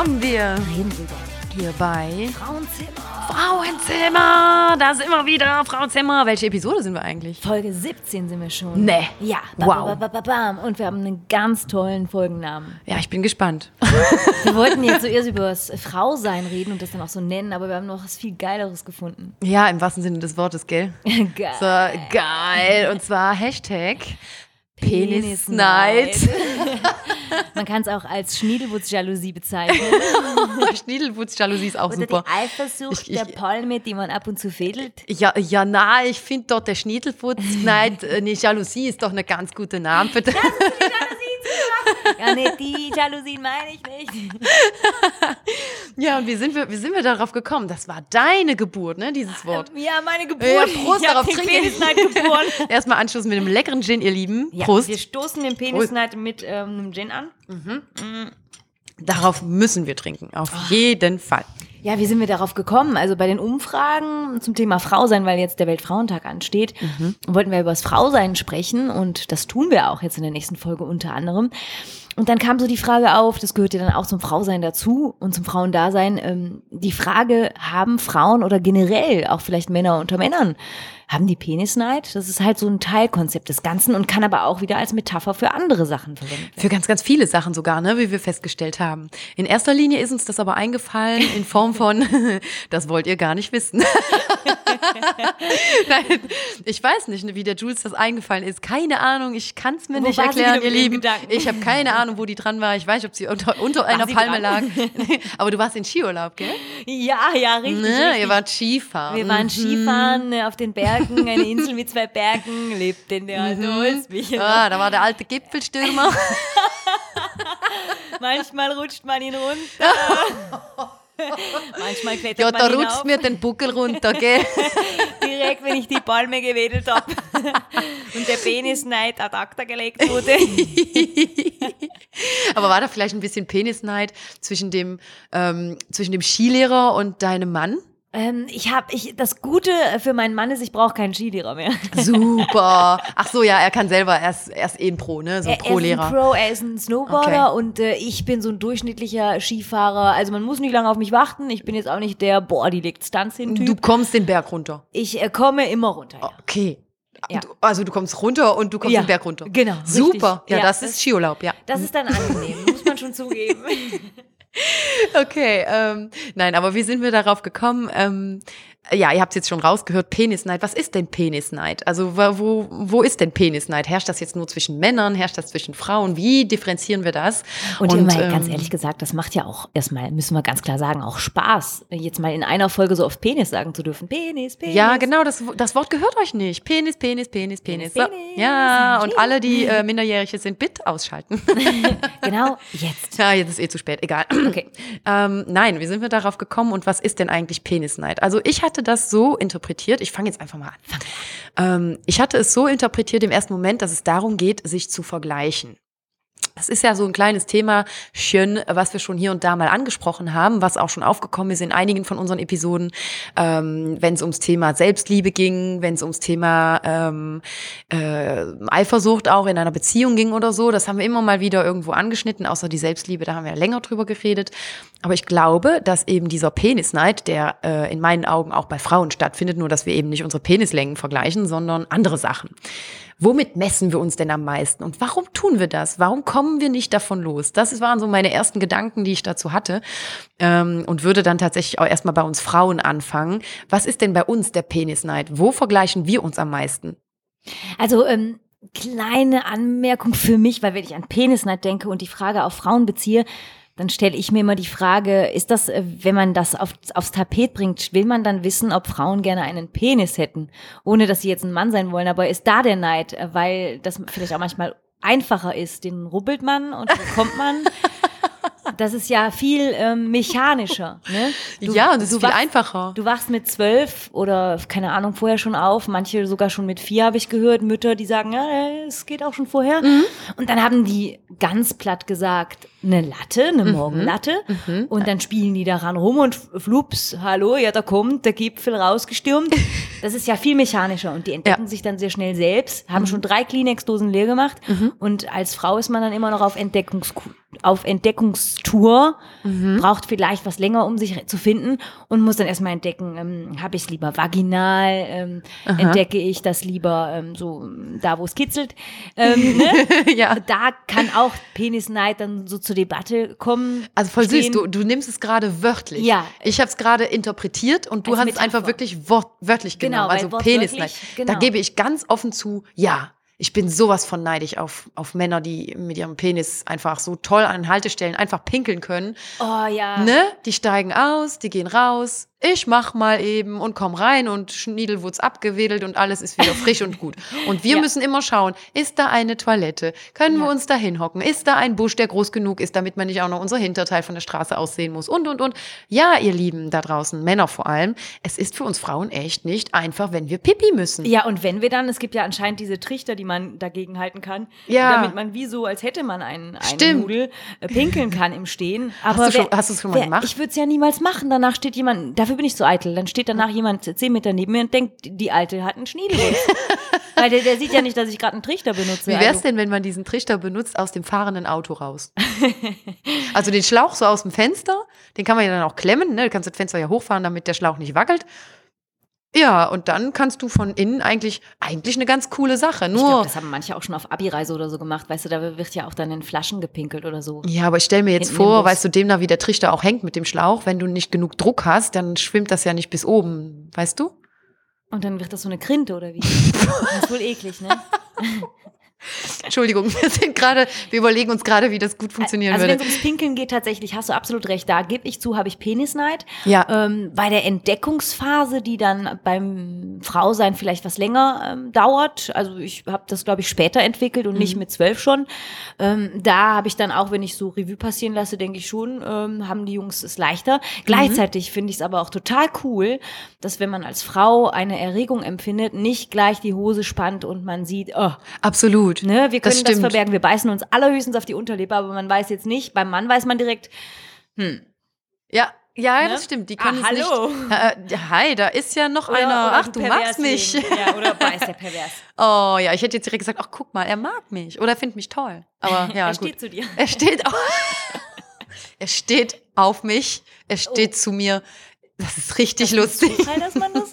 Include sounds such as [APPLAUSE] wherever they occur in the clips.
kommen wir Reden drüber. hier bei Frauenzimmer. Frauenzimmer. Da sind wir wieder, Frauenzimmer. Welche Episode sind wir eigentlich? Folge 17 sind wir schon. Nee. Ja. Wow. Ba, ba, ba, bam. Und wir haben einen ganz tollen Folgennamen. Ja, ich bin gespannt. [LAUGHS] Wir wollten jetzt zuerst über das Frausein reden und das dann auch so nennen, aber wir haben noch was viel Geileres gefunden. Ja, im wahrsten Sinne des Wortes, gell? [LAUGHS] Geil. So, geil. Und zwar Hashtag Penisnight. [LAUGHS] Man kann es auch als Schniedelwurz-Jalousie bezeichnen. [LAUGHS] Schniedelwutz-Jalousie ist auch Oder super. die Eifersucht Ich- ich- der Palme, die man ab und zu fädelt. Ja, ja, na, ich finde doch, der Schniedelwutz-Neid, äh, nee, Jalousie ist doch eine ganz gute Name für das. Ja, nee, die Jalousien meine ich nicht. [LAUGHS] Ja, und wie sind, wir, wie sind wir darauf gekommen? Das war deine Geburt, ne, dieses Wort. Ja, meine Geburt. Ja, Prost ich darauf, den. Penisneid geboren. [LAUGHS] Erstmal Anschluss mit einem leckeren Gin, ihr Lieben. Ja, Prost. wir stoßen den Penisneid mit ähm, einem Gin an. Darauf müssen wir trinken, auf Ah. jeden Fall. Ja, wie sind wir darauf gekommen? Also bei den Umfragen zum Thema Frausein, weil jetzt der Weltfrauentag ansteht, wollten wir über das Frausein sprechen und das tun wir auch jetzt in der nächsten Folge unter anderem. Und dann kam so die Frage auf, das gehört ja dann auch zum Frausein dazu und zum Frauendasein, ähm, die Frage, haben Frauen oder generell auch vielleicht Männer unter Männern, haben die Penisneid? Das ist halt so ein Teilkonzept des Ganzen und kann aber auch wieder als Metapher für andere Sachen verwendet werden. Für ganz, ganz viele Sachen sogar, ne, wie wir festgestellt haben. In erster Linie ist uns das aber eingefallen in Form von, [LAUGHS] das wollt ihr gar nicht wissen. [LAUGHS] Nein, ich weiß nicht, wie der Jules das eingefallen ist. Keine Ahnung, ich kann es mir Wo nicht erklären, ihr Lieben. Gedanken? Ich habe keine Ahnung, wo die dran war. Ich weiß, ob sie unter, unter einer Palme lag. dran? [LAUGHS] [LAUGHS] aber du warst in Skiurlaub, gell? Ja, ja, richtig. Ne? richtig. Ihr wart Skifahren. Wir waren Skifahren äh, auf den Bergen, eine Insel mit zwei Bergen, lebt in der alten Holzmichel. Ah, da war der alte Gipfelstürmer. [LAUGHS] Manchmal rutscht man ihn runter. Manchmal klettert Ja, da rutscht mir den Buckel runter, gell? [LAUGHS] direkt, wenn ich die Palme gewedelt habe [LAUGHS] und der Penisneid ad acta gelegt wurde. [LAUGHS] Aber war da vielleicht ein bisschen Penisneid zwischen dem, ähm, zwischen dem Skilehrer und deinem Mann? Ähm, ich habe, ich, das Gute für meinen Mann ist, ich brauche keinen Skilehrer mehr. [LAUGHS] Super. Ach so, ja, er kann selber, er ist, eh ein Pro, ne? So ein Er, er ist ein Pro-Lehrer. Pro, er ist ein Snowboarder Okay. und äh, ich bin so ein durchschnittlicher Skifahrer. Also man muss nicht lange auf mich warten. Ich bin jetzt auch nicht der, boah, die legt Stunts hin Du kommst den Berg runter. Ich äh, komme immer runter. Ja. Okay. Ja. Also du kommst runter und du kommst Ja, den Berg runter. genau, Super. richtig. Ja, Ja, das, das- ist Skiurlaub, ja. Das ist dann angenehm, muss man schon zugeben. [LAUGHS] Okay, ähm, nein, aber wie sind wir darauf gekommen? Ähm, ja, ihr habt es jetzt schon rausgehört, Penisneid. Was ist denn Penisneid? Also wo, wo, ist denn Penisneid? Herrscht das jetzt nur zwischen Männern? Herrscht das zwischen Frauen? Wie differenzieren wir das? Und, immer ähm, ganz ehrlich gesagt, das macht ja auch erstmal, müssen wir ganz klar sagen, auch Spaß, jetzt mal in einer Folge so oft Penis sagen zu dürfen. Penis, Penis. Ja, genau, das, das Wort gehört euch nicht. Penis, Penis, Penis, Penis. So. Penis. Ja, und alle, die äh, Minderjährige sind, bitte ausschalten. [LAUGHS] Genau, jetzt. ja, jetzt ist eh zu spät, egal. Okay. Ähm, nein, wie sind wir darauf gekommen und was ist denn eigentlich Penisneid? Also ich hatte das so interpretiert, ich fange jetzt einfach mal an. Ähm, ich hatte es so interpretiert im ersten Moment, dass es darum geht, sich zu vergleichen. Das ist ja so ein kleines Thema, schön, was wir schon hier und da mal angesprochen haben, was auch schon aufgekommen ist in einigen von unseren Episoden, ähm, wenn es ums Thema Selbstliebe ging, wenn es ums Thema ähm, äh, Eifersucht auch in einer Beziehung ging oder so. Das haben wir immer mal wieder irgendwo angeschnitten, außer die Selbstliebe, da haben wir ja länger drüber geredet. Aber ich glaube, dass eben dieser Penisneid, der äh, in meinen Augen auch bei Frauen stattfindet, nur dass wir eben nicht unsere Penislängen vergleichen, sondern andere Sachen. Womit messen wir uns denn am meisten? Und warum tun wir das? Warum kommen wir nicht davon los? Das waren so meine ersten Gedanken, die ich dazu hatte. Ähm, und würde dann tatsächlich auch erstmal bei uns Frauen anfangen. Was ist denn bei uns der Penisneid? Wo vergleichen wir uns am meisten? Also, ähm, kleine Anmerkung für mich, weil wenn ich an Penisneid denke und die Frage auf Frauen beziehe, dann stelle ich mir immer die Frage, ist das, äh, wenn man das auf, aufs Tapet bringt, will man dann wissen, ob Frauen gerne einen Penis hätten, ohne dass sie jetzt ein Mann sein wollen, aber ist da der Neid, Äh, weil das vielleicht auch manchmal einfacher ist, den rubbelt man und bekommt man. [LAUGHS] Das ist ja viel ähm, mechanischer. [LAUGHS] Ne? Du- ja, und es du ist viel wachst- einfacher. Du wachst mit zwölf oder keine Ahnung vorher schon auf. Manche sogar schon mit vier habe ich gehört. Mütter, die sagen, ja, es geht auch schon vorher. Mhm. Und dann haben die ganz platt gesagt, eine Latte, eine Mhm. Morgenlatte. Und dann spielen die daran rum und flups, hallo, ja, da kommt der Gipfel rausgestürmt. [LAUGHS] Das ist ja viel mechanischer und die entdecken Ja. Mhm. sich dann sehr schnell selbst, haben schon drei Kleenex-Dosen leer gemacht und als Frau ist man dann immer noch auf Entdeckungskur. Auf Entdeckungstour, braucht vielleicht was länger, um sich zu finden und muss dann erstmal entdecken, ähm, habe ich es lieber vaginal, ähm, entdecke ich das lieber ähm, so da, wo es kitzelt. Ähm, ne? [LAUGHS] ja. Da kann auch Penisneid dann so zur Debatte kommen. Also voll süß, stehen. du, du nimmst es gerade wörtlich. Ja. Ich habe es gerade interpretiert und du Als hast es einfach wirklich wort, wörtlich Genau, genommen. Also wortwörtlich, Penisneid. genau. Da gebe ich ganz offen zu, ja. Ich bin sowas von neidisch auf, auf Männer, die mit ihrem Penis einfach so toll an Haltestellen einfach pinkeln können. Oh ja. Ne? Die steigen aus, die gehen raus. Ich mach mal eben und komm rein und Schniedel wurd's abgewedelt und alles ist wieder frisch und gut. Und wir [LAUGHS] Ja. müssen immer schauen, ist da eine Toilette? Können wir Ja. uns da hinhocken? Ist da ein Busch, der groß genug ist, damit man nicht auch noch unser Hinterteil von der Straße aussehen muss? Und, und, und. Ja, ihr Lieben da draußen, Männer vor allem, es ist für uns Frauen echt nicht einfach, wenn wir Pipi müssen. Ja, und wenn wir dann, es gibt ja anscheinend diese Trichter, die man dagegen halten kann, Ja. damit man wie so, als hätte man einen, einen Stimmt. Nudel, äh, pinkeln kann im Stehen. Hast Aber schon- hast du es schon mal wer- gemacht? Ich würde es ja niemals machen. Danach steht jemand, dafür bin ich so eitel, dann steht danach jemand zehn Meter neben mir und denkt, die Alte hat einen Schniedelwurz. [LAUGHS] Weil der, der sieht ja nicht, dass ich gerade einen Trichter benutze. Wie wär's Also- denn, wenn man diesen Trichter benutzt aus dem fahrenden Auto raus? [LAUGHS] also den Schlauch so aus dem Fenster, den kann man ja dann auch klemmen, ne? Du kannst das Fenster ja hochfahren, damit der Schlauch nicht wackelt. Ja, und dann kannst du von innen eigentlich, eigentlich eine ganz coole Sache. Ich glaube, Nur, das haben manche auch schon auf Abi-Reise oder so gemacht. Weißt du, da wird ja auch dann in Flaschen gepinkelt oder so. ja, aber ich stelle mir jetzt Hinten vor, weißt du, demnah wie der Trichter auch hängt mit dem Schlauch, wenn du nicht genug Druck hast, dann schwimmt das ja nicht bis oben, weißt du? Und dann wird das so eine Krinte oder wie? [LAUGHS] Das ist wohl eklig, ne? [LAUGHS] Entschuldigung, [LAUGHS] wir sind gerade, wir überlegen uns gerade, wie das gut funktionieren also wenn würde. es ums Pinkeln geht, tatsächlich hast du absolut recht. Da gebe ich zu, habe ich Penisneid. Ja. Ähm, bei der Entdeckungsphase, die dann beim Frausein vielleicht was länger ähm, dauert, also ich habe das, glaube ich, später entwickelt und Mhm. nicht mit zwölf schon. Ähm, da habe ich dann auch, wenn ich so Revue passieren lasse, denke ich schon, ähm, haben die Jungs es leichter. Mhm. Gleichzeitig finde ich es aber auch total cool, dass wenn man als Frau eine Erregung empfindet, nicht gleich die Hose spannt und man sieht, oh, Absolut. Ne, wir Das können das, stimmt. verbergen. Wir beißen uns allerhöchstens auf die Unterlippe, aber man weiß jetzt nicht. Beim Mann weiß man direkt, Ja, ja, Ne? das stimmt. Die Ah, können es hallo. nicht. Äh, hi, da ist ja noch oder, einer. oder Ach, du magst mich. Ja, oder [LAUGHS] beißt der pervers. Oh ja, ich hätte jetzt direkt gesagt, ach guck mal, er mag mich oder er findet mich toll. Aber [LAUGHS] ja, er gut. steht zu dir. Er steht auf, [LAUGHS] er steht auf mich, er steht Oh. zu mir. Das ist richtig lustig. Zufall, dass man das.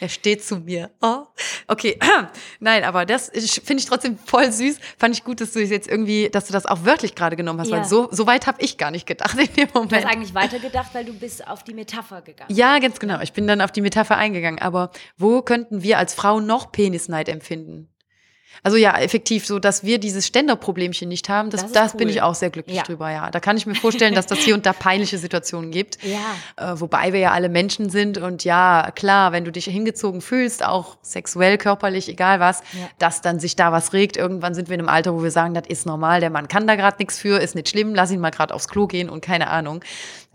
Er steht zu mir. Oh. Okay, [CLEARS THROAT] nein, aber das finde ich trotzdem voll süß. Fand ich gut, dass du jetzt irgendwie, dass du das auch wörtlich gerade genommen hast, Ja. weil so, so weit habe ich gar nicht gedacht in dem Du hast Moment. eigentlich weitergedacht, weil du bist auf die Metapher gegangen. Ja, ganz genau. Ich bin dann auf die Metapher eingegangen. Aber wo könnten wir als Frauen noch Penisneid empfinden? Also ja, effektiv, so dass wir dieses Ständerproblemchen nicht haben, das, Das das, ist bin cool. ich auch sehr glücklich Ja. drüber, ja. Da kann ich mir vorstellen, dass das hier und da peinliche Situationen gibt. [LAUGHS] Ja. Äh, wobei wir ja alle Menschen sind und ja, klar, wenn du dich hingezogen fühlst, auch sexuell, körperlich, egal was, Ja. dass dann sich da was regt. Irgendwann sind wir in einem Alter, wo wir sagen, das ist normal, der Mann kann da gerade nichts für, ist nicht schlimm, lass ihn mal gerade aufs Klo gehen und keine Ahnung.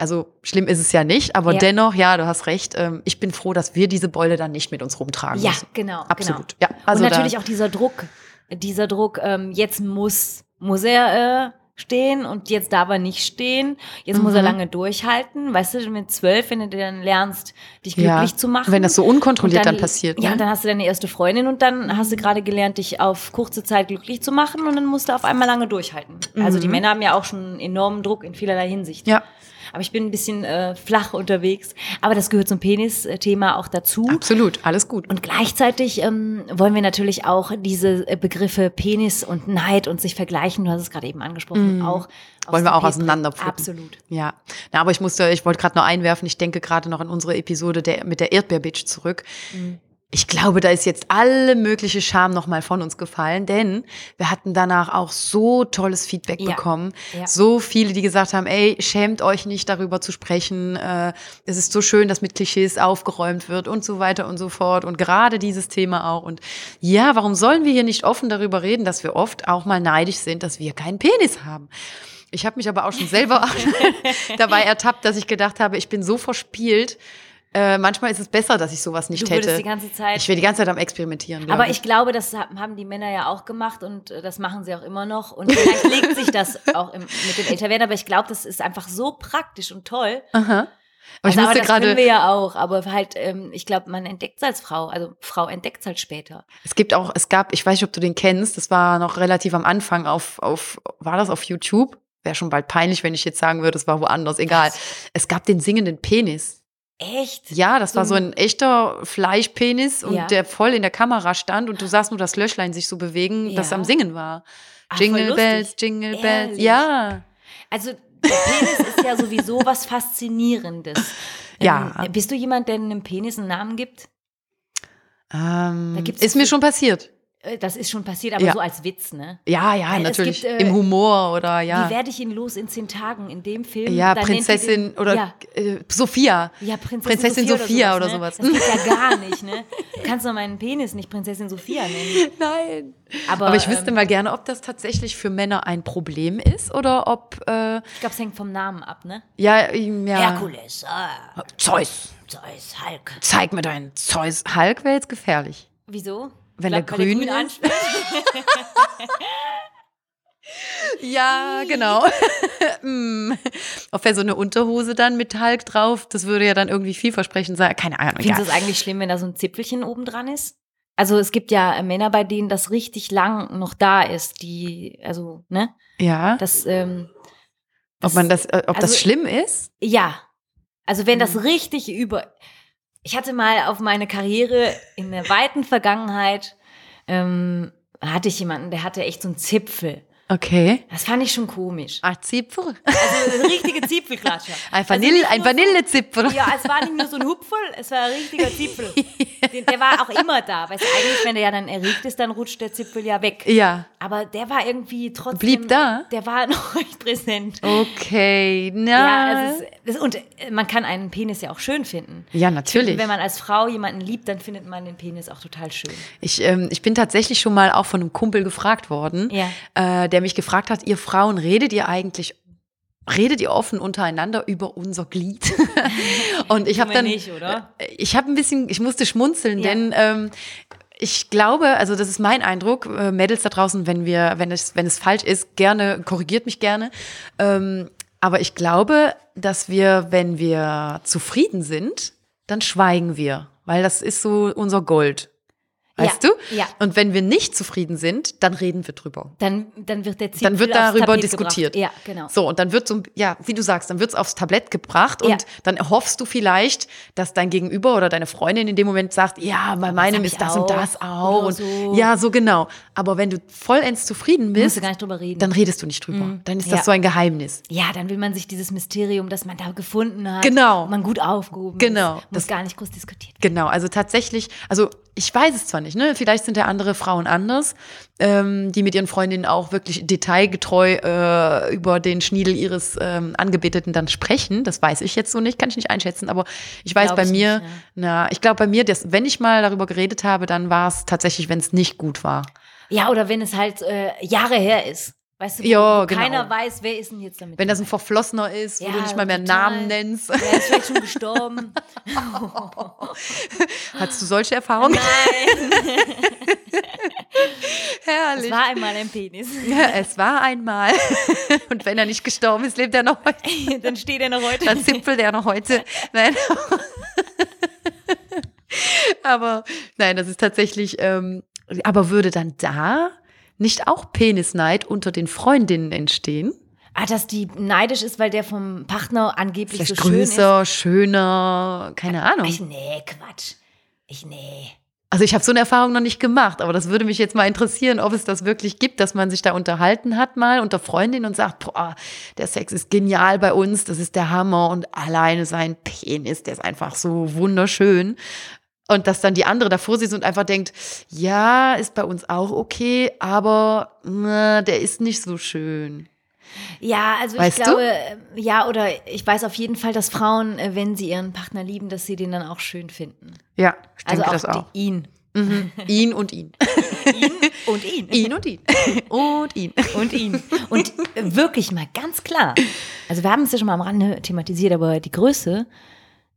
Also schlimm ist es ja nicht, aber Ja. dennoch, ja, du hast recht. Ähm, ich bin froh, dass wir diese Beule dann nicht mit uns rumtragen Ja, müssen. genau. Absolut. Genau. Ja, also und natürlich auch dieser Druck. Dieser Druck, ähm, jetzt muss, muss er äh, stehen und jetzt darf er nicht stehen. Jetzt muss er Mhm. lange durchhalten. Weißt du, mit zwölf, wenn du dann lernst, dich Ja, glücklich zu machen. wenn das so unkontrolliert Und dann passiert, Ja, ne? dann hast du deine erste Freundin und dann hast du gerade gelernt, dich auf kurze Zeit glücklich zu machen und dann musst du auf einmal lange durchhalten. Also die Männer haben ja auch schon enormen Druck in vielerlei Hinsicht. Mhm. ja, Aber ich bin ein bisschen äh, flach unterwegs. Aber das gehört zum Penis-Thema auch dazu. absolut, alles gut. Und gleichzeitig ähm, wollen wir natürlich auch diese äh, Begriffe Penis und Neid und sich vergleichen, du hast es gerade eben angesprochen, auch aus Mhm. Wollen wir auch auseinanderpflücken. Absolut. Ja, Na, aber ich musste, ich wollte gerade noch einwerfen, ich denke gerade noch an unsere Episode der, mit der Erdbeerbitch zurück. Mhm. Ich glaube, da ist jetzt alle mögliche Scham nochmal von uns gefallen, denn wir hatten danach auch so tolles Feedback Ja. bekommen. Ja. So viele, die gesagt haben, ey, schämt euch nicht darüber zu sprechen. Äh, es ist so schön, dass mit Klischees aufgeräumt wird und so weiter und so fort. Und gerade dieses Thema auch. Und ja, warum sollen wir hier nicht offen darüber reden, dass wir oft auch mal neidisch sind, dass wir keinen Penis haben? Ich habe mich aber auch schon selber [LAUGHS] [LAUGHS] dabei ertappt, dass ich gedacht habe, ich bin so verspielt. Äh, manchmal ist es besser, dass ich sowas nicht Du hätte. die ganze Zeit- ich wäre die ganze Zeit am Experimentieren. Aber ich glaube, das ha- haben die Männer ja auch gemacht und äh, das machen sie auch immer noch. Und vielleicht legt sich das [LAUGHS] auch im, mit dem Älterwerden. Aber ich glaube, das ist einfach so praktisch und toll. Aha. Aber ich also, musste aber das können gerade, wir ja auch, aber halt, ähm, ich glaube, man entdeckt es als Frau. Also Frau entdeckt es halt später. es gibt auch, es gab, ich weiß nicht, ob du den kennst, das war noch relativ am Anfang auf, auf, war das auf YouTube? Wäre schon bald peinlich, wenn ich jetzt sagen würde, es war woanders, egal. Was? Es gab den singenden Penis. Echt? Ja, das war So so ein- echter Fleischpenis und Ja. der voll in der Kamera stand und du sahst nur das Löchlein sich so bewegen, das Ja. am Singen war. Voll Jingle. Bells, Jingle Bells. Ehrlich? Ja. Also der Penis ist ja sowieso [LAUGHS] was Faszinierendes. Ja. Ähm, bist du jemand, der einem Penis einen Namen gibt? Ähm, ist mir so- schon passiert. Äh, Das ist schon passiert, aber Ja. so als Witz, ne? Ja, ja, Weil natürlich. gibt, äh, Im Humor oder ja. Wie werde ich ihn los in zehn Tagen in dem Film? Ja, Prinzessin den, oder ja, äh, Sophia. ja, Prinzessin, Prinzessin Sophia oder ne? sowas. Das geht ja gar nicht, ne? Du kannst doch meinen Penis nicht Prinzessin Sophia nennen. [LAUGHS] Nein. Aber, Aber ich wüsste ähm, mal gerne, ob das tatsächlich für Männer ein Problem ist oder ob, äh, ich glaube, es hängt vom Namen ab, ne? ja, ja. Herkules, ah, Zeus. Zeus, Hulk. Zeig mir deinen Zeus. Hulk wäre jetzt gefährlich. Wieso? Wenn der weil grün ist? [LAUGHS] [LAUGHS] Ja, genau. [LAUGHS] Mm. Ob er so eine Unterhose dann mit Hulk drauf, das würde ja dann irgendwie vielversprechend sein. Keine Ahnung. Findest du es eigentlich schlimm, wenn da so ein Zipfelchen oben dran ist? Also es gibt ja Männer, bei denen das richtig lang noch da ist, die, also, ne? Ja. Das, ähm, ob man das, äh, ob also- das schlimm ist? Ja. Also wenn das Mhm. richtig über. Ich hatte mal auf meine Karriere in der weiten Vergangenheit, ähm, hatte ich jemanden, der hatte echt so einen Zipfel. Okay. Das fand ich schon komisch. Ah, Zipfel. Also eine richtige [LAUGHS] Zipfelklatscher. Ein, Also Vanille, nicht ein nur so- Vanillezipfel. Ja, es war nicht nur so ein Hupfel, es war ein richtiger [LAUGHS] Zipfel. Den, der war auch immer da. Du, eigentlich, wenn der ja dann erregt ist, dann rutscht der Zipfel ja weg. Ja. Aber der war irgendwie trotzdem. Blieb da? Der war [LAUGHS] noch recht präsent. Okay. Na. Ja, es ist, das, und äh, man kann einen Penis ja auch schön finden. ja, natürlich. Wenn man als Frau jemanden liebt, dann findet man den Penis auch total schön. Ich, ähm, ich bin tatsächlich schon mal auch von einem Kumpel gefragt worden, Ja. äh, der mich gefragt hat, ihr Frauen, redet ihr eigentlich, redet ihr offen untereinander über unser Glied? [LAUGHS] Und ich habe dann, nicht, oder? äh, ich habe ein bisschen, ich musste schmunzeln, Ja. denn ähm, ich glaube, also das ist mein Eindruck, äh, Mädels da draußen, wenn wir, wenn es, wenn es falsch ist, gerne, korrigiert mich gerne. Ähm, aber ich glaube, dass wir, wenn wir zufrieden sind, dann schweigen wir, weil das ist so unser Gold. Weißt ja, du? Ja. Und wenn wir nicht zufrieden sind, dann reden wir drüber. Dann, dann wird der Zipfel Dann wird darüber diskutiert. Gebracht. Ja, genau. So, und dann wird so, ja, wie du sagst, dann wird's aufs Tablett gebracht Ja. und dann erhoffst du vielleicht, dass dein Gegenüber oder deine Freundin in dem Moment sagt, ja, bei meinem hab ist das und auch. das auch. Und so. Ja, so genau. Aber wenn du vollends zufrieden bist, reden. dann redest du nicht drüber. Dann ist das so ein Geheimnis. ja, dann will man sich dieses Mysterium, das man da gefunden hat, Genau. man gut aufgehoben Genau. ist, muss Das- gar nicht groß diskutiert werden. Genau, also tatsächlich, also ich weiß es zwar nicht, ne? Vielleicht sind ja andere Frauen anders, ähm, die mit ihren Freundinnen auch wirklich detailgetreu äh, über den Schniedel ihres ähm, Angebeteten dann sprechen. Das weiß ich jetzt so nicht, kann ich nicht einschätzen, aber ich weiß Glaub bei ich mir, nicht, na, ich glaube bei mir, dass, wenn ich mal darüber geredet habe, dann war es tatsächlich, wenn es nicht gut war. Ja, oder wenn es halt äh, Jahre her ist. Weißt du, wo, Ja, wo genau. keiner weiß, wer ist denn jetzt damit. Wenn das ein Verflossener ist, wo Ja, du nicht mal mehr total. Namen nennst. Der ist vielleicht schon gestorben. [LAUGHS] Hattest du solche Erfahrungen? Nein, [LAUGHS] es Herrlich. war einmal ein Penis. Ja, es war einmal. Und wenn er nicht gestorben ist, lebt er noch heute. [LAUGHS] Dann steht er noch heute. Dann zipfelt er noch heute. Nein. aber nein, das ist tatsächlich. Ähm, aber würde dann da nicht auch Penisneid unter den Freundinnen entstehen? Ah, dass die neidisch ist, weil der vom Partner angeblich Vielleicht so schön größer, schöner, keine. Ahnung. Ich, nee, Quatsch. Ich, nee. Also ich habe so eine Erfahrung noch nicht gemacht, aber das würde mich jetzt mal interessieren, ob es das wirklich gibt, dass man sich da unterhalten hat mal unter Freundinnen und sagt, boah, der Sex ist genial bei uns, das ist der Hammer und alleine sein Penis, der ist einfach so wunderschön. Und dass dann die andere davor sitzt und einfach denkt, ja, ist bei uns auch okay, aber na, der ist nicht so schön. Ja, also Weißt ich du? glaube, äh, ja, oder ich weiß auf jeden Fall, dass Frauen, äh, wenn sie ihren Partner lieben, dass sie den dann auch schön finden. Ja, ich Also denke auch, das auch. Die, ihn. Mhm. Ihn und ihn. Ihn und ihn. [LAUGHS] ihn und ihn. Und ihn. Und ihn. Und wirklich mal ganz klar. Also wir haben es ja schon mal am Rande thematisiert, aber die Größe,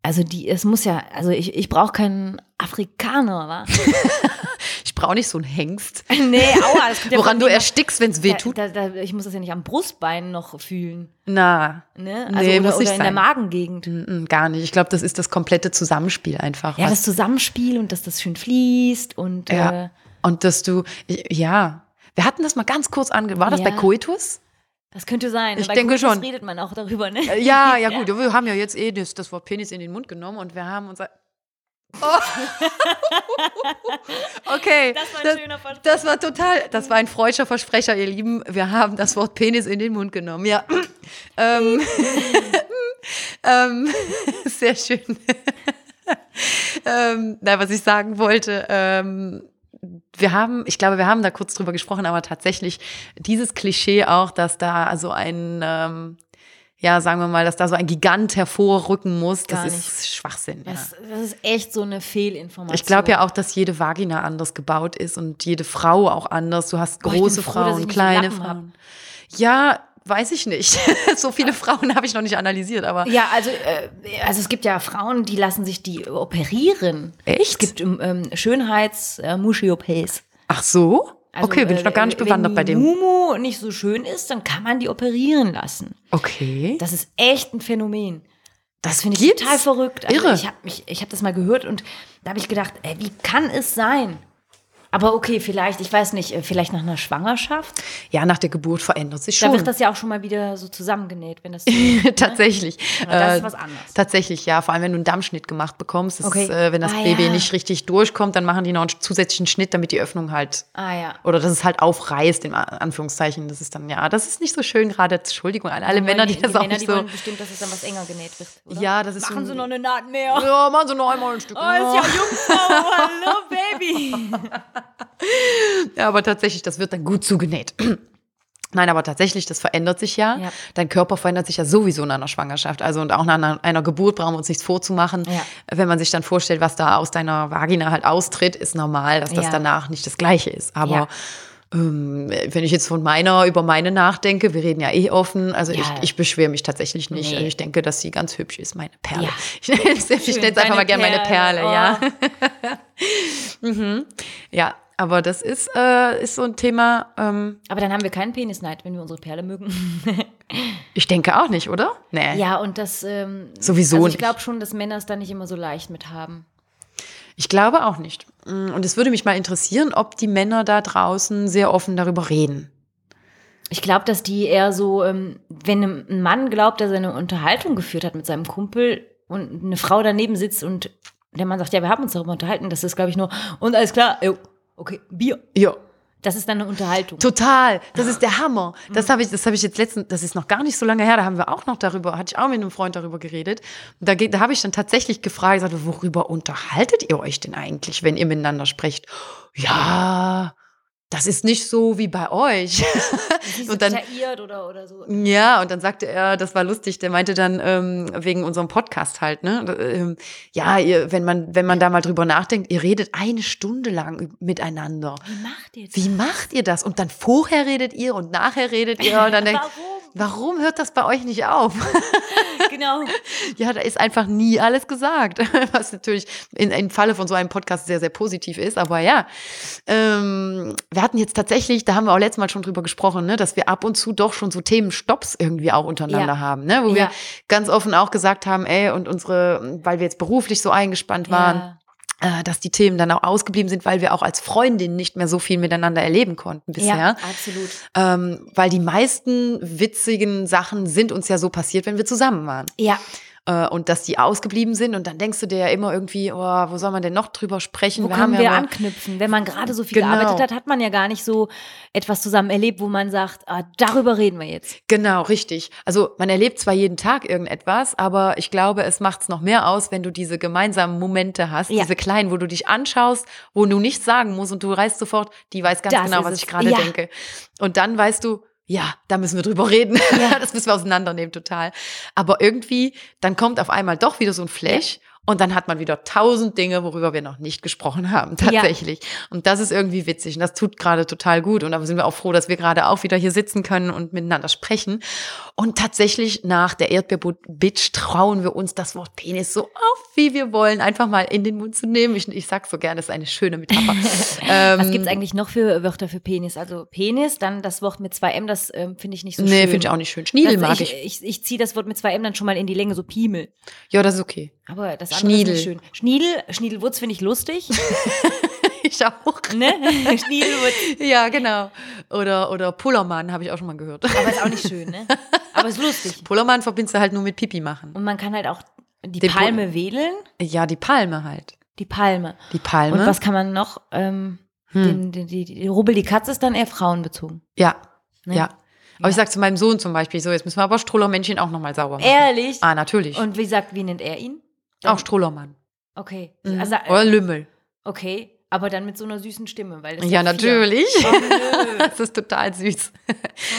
also die, es muss ja, also ich, ich brauche keinen Afrikaner, wa? [LAUGHS] Ich Frau nicht so ein Hengst? [LAUGHS] Nee, aua, das kommt ja Woran du erstickst, wenn es weh tut? da, da, ich muss das ja nicht am Brustbein noch fühlen. Na, Ne? Nee, Also muss oder, nicht oder in der sein. Magengegend. mm, gar nicht. Ich glaube, das ist das komplette Zusammenspiel einfach. Ja, das Zusammenspiel und dass das schön fließt und Ja. äh, Und dass du, ja, wir hatten das mal ganz kurz ange. War das Ja. bei Coitus? Das könnte sein. Ich Bei denke Coitus schon. redet man auch darüber, ne? Äh, Ja, ja, [LAUGHS] gut. Wir haben ja jetzt eh das, das Wort Penis in den Mund genommen und wir haben unser. Oh. [LAUGHS] okay. Das war ein schöner Versprecher. Das war total, das war ein freudscher Versprecher, ihr Lieben. Wir haben das Wort Penis in den Mund genommen. Ja. [CLEARS THROAT] ähm, [LAUGHS] ähm, sehr schön. ähm, na, was ich sagen wollte, ähm, wir haben, ich glaube, wir haben da kurz drüber gesprochen, aber tatsächlich dieses Klischee auch, dass da also ein, ähm, ja, sagen wir mal, dass da so ein Gigant hervorrücken muss, das Gar ist Schwachsinn. Ja. Das, das ist echt so eine Fehlinformation. Ich glaube ja auch, dass jede Vagina anders gebaut ist und jede Frau auch anders. Du hast große froh, dass ich Frauen, nicht kleine Lappen hab. Frauen. Ja, weiß ich nicht. [LAUGHS] so viele Frauen habe ich noch nicht analysiert, aber Ja, also, äh, also es gibt ja Frauen, die lassen sich die operieren. Echt? Es gibt ähm, schönheits äh, Muschi-OPs. ach so? Also, okay, bin ich äh, noch gar nicht wenn bewandert die bei dem. Mumu nicht so schön ist, dann kann man die operieren lassen. Okay. Das ist echt ein Phänomen. Das Finde ich total verrückt. Also Irre. Ich habe hab das mal gehört und da habe ich gedacht, ey, wie kann es sein? Aber okay, vielleicht, ich weiß nicht, äh, vielleicht nach einer Schwangerschaft. Ja, nach der Geburt verändert sich Da schon. wird das ja auch schon mal wieder so zusammengenäht, wenn das. [LAUGHS] tatsächlich. Aber das Äh, ist was anderes. Tatsächlich, ja. Vor allem, wenn du einen Dammschnitt gemacht bekommst. Das Okay. ist, äh, wenn das Ah, Baby ja. nicht richtig durchkommt, dann machen die noch einen zusätzlichen Schnitt, damit die Öffnung halt Ah ja. oder dass es halt aufreißt, in Anführungszeichen. Das ist dann, ja, das ist nicht so schön gerade. Entschuldigung an alle Männer, die, die, das auch Männer, nicht die so. wollen bestimmt, dass es dann was enger genäht wird. Oder? Ja, das ist Machen so Sie noch eine Naht mehr. Ja, machen Sie noch einmal ein Stück. Oh, ist ja Jungfrau, [LAUGHS] hallo Baby. [LAUGHS] [LAUGHS] Ja, aber tatsächlich, das wird dann gut zugenäht. [CLEARS THROAT] Nein, aber tatsächlich, das verändert sich ja. Ja. Dein Körper verändert sich ja sowieso nach einer Schwangerschaft. Also und auch nach einer, einer Geburt brauchen wir uns nichts vorzumachen. Ja. Wenn man sich dann vorstellt, was da aus deiner Vagina halt austritt, ist normal, dass das Ja. danach nicht das Gleiche ist. Aber. Ähm, wenn ich jetzt von meiner über meine nachdenke, wir reden ja eh offen, also Ja. ich, ich beschwere mich tatsächlich nicht. Nee. Also ich denke, dass sie ganz hübsch ist, meine Perle. Ja. [LAUGHS] Ich, nenne es einfach mal gerne meine Perle, Perle, ja. oh. [LAUGHS] mhm. Ja, aber das ist, äh, ist so ein Thema, ähm, Aber dann haben wir keinen Penisneid, wenn wir unsere Perle mögen. [LAUGHS] ich denke auch nicht, oder? Nee. ja, und das. Ähm, Sowieso also ich glaube schon, dass Männer es da nicht immer so leicht mit haben. Ich glaube auch nicht. Mm, Und es würde mich mal interessieren, ob die Männer da draußen sehr offen darüber reden. Ich glaube, dass die eher so, ähm, wenn ein Mann glaubt, dass er eine Unterhaltung geführt hat mit seinem Kumpel und eine Frau daneben sitzt und der Mann sagt, ja, wir haben uns darüber unterhalten, das ist, glaube ich, nur, und alles klar, okay, Bier. Ja. Das ist dann eine Unterhaltung. Total, das ist der Hammer. Mhm. Das habe ich, das habe ich jetzt letztens, das ist noch gar nicht so lange her, da haben wir auch noch darüber, hatte ich auch mit einem Freund darüber geredet. Und da, da habe ich dann tatsächlich gefragt, gesagt, worüber unterhaltet ihr euch denn eigentlich, wenn ihr miteinander sprecht? Ja, das ist nicht so wie bei euch. [LAUGHS] Und dann- oder, oder so. Ja, und dann sagte er, das war lustig, der meinte dann ähm, wegen unserem Podcast halt, ne? Ähm, ja, ihr, wenn man, wenn man da mal drüber nachdenkt, ihr redet eine Stunde lang miteinander. Wie macht ihr das? Wie macht ihr das? Und dann vorher redet ihr und nachher redet ihr und dann [LAUGHS] denkt, Warum? warum hört das bei euch nicht auf? [LAUGHS] genau. [LAUGHS] ja, da ist einfach nie alles gesagt, [LAUGHS] was natürlich in, im Falle von so einem Podcast sehr, sehr positiv ist. Aber ja, ähm, wir hatten jetzt tatsächlich, da haben wir auch letztes Mal schon drüber gesprochen, ne, dass wir ab und zu doch schon so Themenstopps irgendwie auch untereinander Ja. haben, ne, wo wir Ja. ganz offen auch gesagt haben, ey, und unsere, weil wir jetzt beruflich so eingespannt waren, Ja. Äh, dass die Themen dann auch ausgeblieben sind, weil wir auch als Freundin nicht mehr so viel miteinander erleben konnten bisher. ja, absolut. Ähm, weil die meisten witzigen Sachen sind uns ja so passiert, wenn wir zusammen waren. Ja, Äh, und dass die ausgeblieben sind. Und dann denkst du dir ja immer irgendwie, oh, wo soll man denn noch drüber sprechen? wo wir können wir ja mal, anknüpfen? Wenn man gerade so viel Genau. gearbeitet hat, hat man ja gar nicht so etwas zusammen erlebt, wo man sagt, ah, darüber reden wir jetzt. Genau, richtig. Also man erlebt zwar jeden Tag irgendetwas, aber ich glaube, es macht es noch mehr aus, wenn du diese gemeinsamen Momente hast, Ja. diese kleinen, wo du dich anschaust, wo du nichts sagen musst und du reißt sofort, die weiß ganz Das genau, was ich gerade Ja. denke. Und dann weißt du, ja, da müssen wir drüber reden. Ja. [LAUGHS] Das müssen wir auseinandernehmen, total. Aber irgendwie, dann kommt auf einmal doch wieder so ein Flash Und dann hat man wieder tausend Dinge, worüber wir noch nicht gesprochen haben, tatsächlich. Ja. Und das ist irgendwie witzig und das tut gerade total gut. Und da sind wir auch froh, dass wir gerade auch wieder hier sitzen können und miteinander sprechen. Und tatsächlich nach der Erdbeer-Bitch trauen wir uns das Wort Penis so auf, wie wir wollen, einfach mal in den Mund zu nehmen. Ich, ich sag so gerne, das ist eine schöne Metapher. [LAUGHS] ähm, Was gibt's eigentlich noch für Wörter für Penis? Also Penis, dann das Wort mit zwei M, das ähm, finde ich nicht so nee, schön. Nee, finde ich auch nicht schön. Schniedel mag ich. Ich, ich, ich ziehe das Wort mit zwei M dann schon mal in die Länge, so Piemel. Ja, das ist okay. Aber das andere Schniedel. ist nicht schön. Schniedel, Schniedelwurz finde ich lustig. [LAUGHS] ich auch. Ne? [LAUGHS] Schniedelwurz. Ja, genau. Oder, oder Pullermann habe ich auch schon mal gehört. Aber ist auch nicht schön, ne? Aber ist lustig. [LAUGHS] Pullermann verbindest du halt nur mit Pipi machen. Und man kann halt auch die Den Palme Pul wedeln. Ja, die Palme halt. Die Palme. Die Palme. Und was kann man noch? Ähm, hm. den, den, die, die Rubbel, die Katze ist dann eher frauenbezogen. Ja. Ne? Ja. Aber ja. ich sag zu meinem Sohn zum Beispiel, so, jetzt müssen wir aber Strollermännchen auch nochmal sauber machen. Ehrlich? Ah, natürlich. Und wie sagt, wie nennt er ihn? Auch Strollermann. Okay. Mhm. Also, äh, Oder Lümmel. Okay. Aber dann mit so einer süßen Stimme, weil das ja natürlich. [LAUGHS] Oh, das ist total süß.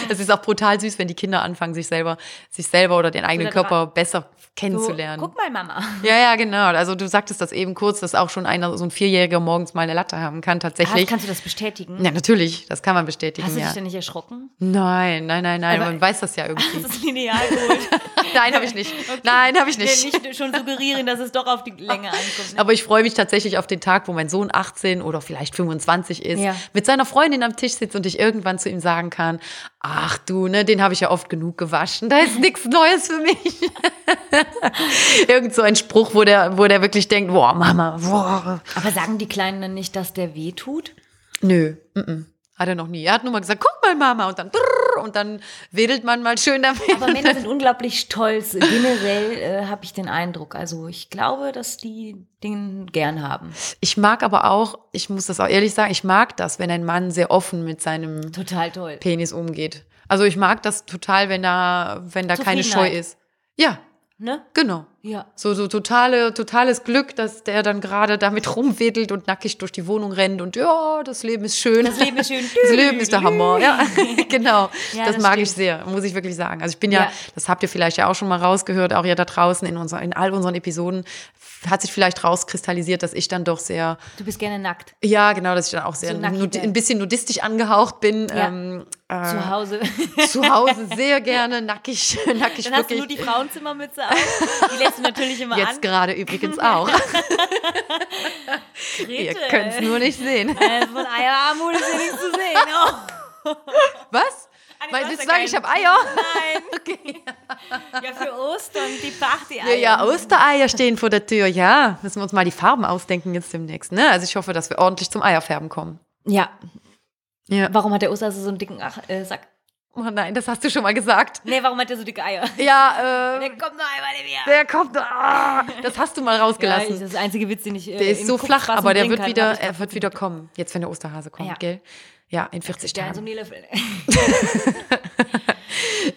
Es ist auch brutal süß, wenn die Kinder anfangen, sich selber, sich selber oder den eigenen oder Körper besser kennenzulernen. So, guck mal, Mama. Ja, ja, genau. Also du sagtest das eben kurz, dass auch schon einer, so ein Vierjähriger morgens mal eine Latte haben kann, tatsächlich. Ah, kannst du das bestätigen? Ja, natürlich. Das kann man bestätigen. Hast du dich ja. denn nicht erschrocken? Nein, nein, nein, nein. Aber man weiß das ja [LAUGHS] irgendwie. Das ist lineal gut. [LAUGHS] Nein, habe ich nicht. Okay. Nein, habe ich nicht. Nee, nicht schon suggerieren, dass es doch auf die Länge ankommt. Ne? Aber ich freue mich tatsächlich auf den Tag, wo mein Sohn 18 oder vielleicht 25 ist, ja. mit seiner Freundin am Tisch sitzt und ich irgendwann zu ihm sagen kann, ach du, ne, den habe ich ja oft genug gewaschen, da ist nichts Neues für mich. [LAUGHS] Irgend so ein Spruch, wo der, wo der wirklich denkt, boah, Mama, boah. Aber sagen die Kleinen dann nicht, dass der weh tut? Nö, m -m. Hat er noch nie. Er hat nur mal gesagt, guck mal, Mama, und dann und dann wedelt man mal schön damit. Aber Männer sind [LAUGHS] unglaublich stolz. Generell äh, habe ich den Eindruck. Also ich glaube, dass die den gern haben. Ich mag aber auch, ich muss das auch ehrlich sagen, ich mag das, wenn ein Mann sehr offen mit seinem total toll. Penis umgeht. Also ich mag das total, wenn da, wenn da keine Scheu ist. Ja, Ne? Genau. Ja. So, so totale, totales Glück, dass der dann gerade damit rumwedelt und nackig durch die Wohnung rennt und ja, das Leben ist schön. Das Leben ist schön. [LAUGHS] Das Leben ist der Hammer. Ja, [LAUGHS] genau. Ja, das, das, mag stimmt. ich sehr, muss ich wirklich sagen. Also ich bin ja, ja, das habt ihr vielleicht ja auch schon mal rausgehört, auch ja da draußen in, unser, in all unseren Episoden hat sich vielleicht rauskristallisiert, dass ich dann doch sehr. Du bist gerne nackt. Ja, genau, dass ich dann auch sehr so ein bisschen nudistisch angehaucht bin. Ja. Ähm, äh, zu Hause. Zu Hause sehr gerne nackig, [LAUGHS] nackig. Dann hast du nur die Frauenzimmermütze auf. Die lässt du natürlich immer Jetzt an. Jetzt gerade übrigens [LAUGHS] auch. Ihr könnt es nur nicht sehen. Äh, von Eierarmut ist ja nichts zu sehen. Oh. Was? Weil willst du sagen, ich habe Eier? Nein. [LAUGHS] Okay. Ja, für Ostern, die Party-Eier. Ja, ja, Ostereier stehen vor der Tür, ja. Müssen wir uns mal die Farben ausdenken jetzt demnächst. Ne? Also ich hoffe, dass wir ordentlich zum Eierfärben kommen. Ja. ja. Warum hat der Osterhase so einen dicken Ach äh, Sack? Oh nein, das hast du schon mal gesagt. Nee, warum hat der so dicke Eier? Ja, [LAUGHS] äh. Der kommt noch einmal in mir. Der kommt noch. Ah, [LAUGHS] das hast du mal rausgelassen. Ja, das ist der einzige Witz, den ich. Äh, der ist so flach, aber der wird wieder, er wird wieder kommen. Jetzt, wenn der Osterhase kommt, ja. gell? Ja, in 40 Tagen. So [LAUGHS]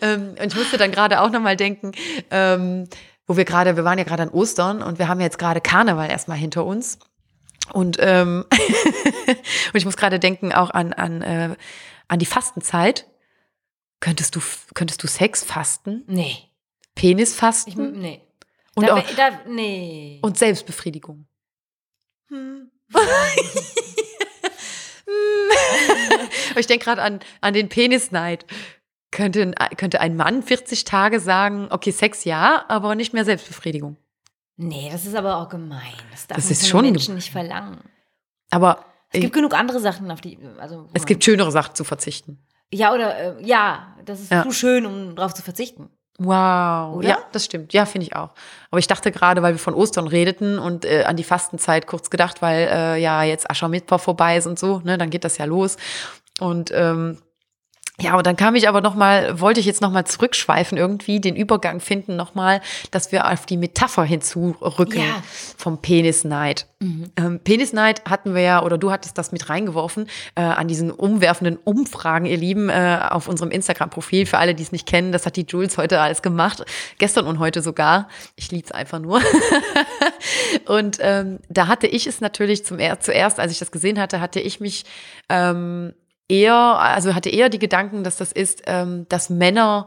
ähm, und ich musste dann gerade auch nochmal denken, ähm, wo wir gerade, wir waren ja gerade an Ostern und wir haben jetzt gerade Karneval erstmal hinter uns. Und, ähm, und ich muss gerade denken auch an, an, äh, an die Fastenzeit. Könntest du, könntest du Sex fasten? Nee. Penis fasten? Ich, nee. Und, da, auch, da, nee. und Selbstbefriedigung. Hm. [LAUGHS] ich denke gerade an, an den Penisneid. Könnte, könnte ein Mann 40 Tage sagen, okay, Sex ja, aber nicht mehr Selbstbefriedigung? Nee, das ist aber auch gemein. Das darf das man ist schon Menschen nicht verlangen. Aber es gibt genug andere Sachen, auf die. Also, es gibt schönere Sachen zu verzichten. Ja, oder äh, ja, das ist ja. zu schön, um darauf zu verzichten. Wow, Oder? ja, das stimmt. Ja, finde ich auch. Aber ich dachte gerade, weil wir von Ostern redeten und äh, an die Fastenzeit kurz gedacht, weil äh, ja jetzt Aschermittwoch vorbei ist und so, ne, dann geht das ja los. Und ähm, ja, und dann kam ich aber noch mal, wollte ich jetzt noch mal zurückschweifen irgendwie, den Übergang finden noch mal, dass wir auf die Metapher hinzurücken ja. vom Penisneid. Mhm. Ähm, Penisneid hatten wir ja, oder du hattest das mit reingeworfen, äh, an diesen umwerfenden Umfragen, ihr Lieben, äh, auf unserem Instagram-Profil. Für alle, die es nicht kennen, das hat die Jules heute alles gemacht, gestern und heute sogar. Ich lieb's einfach nur. [LAUGHS] und ähm, da hatte ich es natürlich zum zuerst, als ich das gesehen hatte, hatte ich mich ähm, eher, also hatte eher die Gedanken, dass das ist, ähm, dass Männer,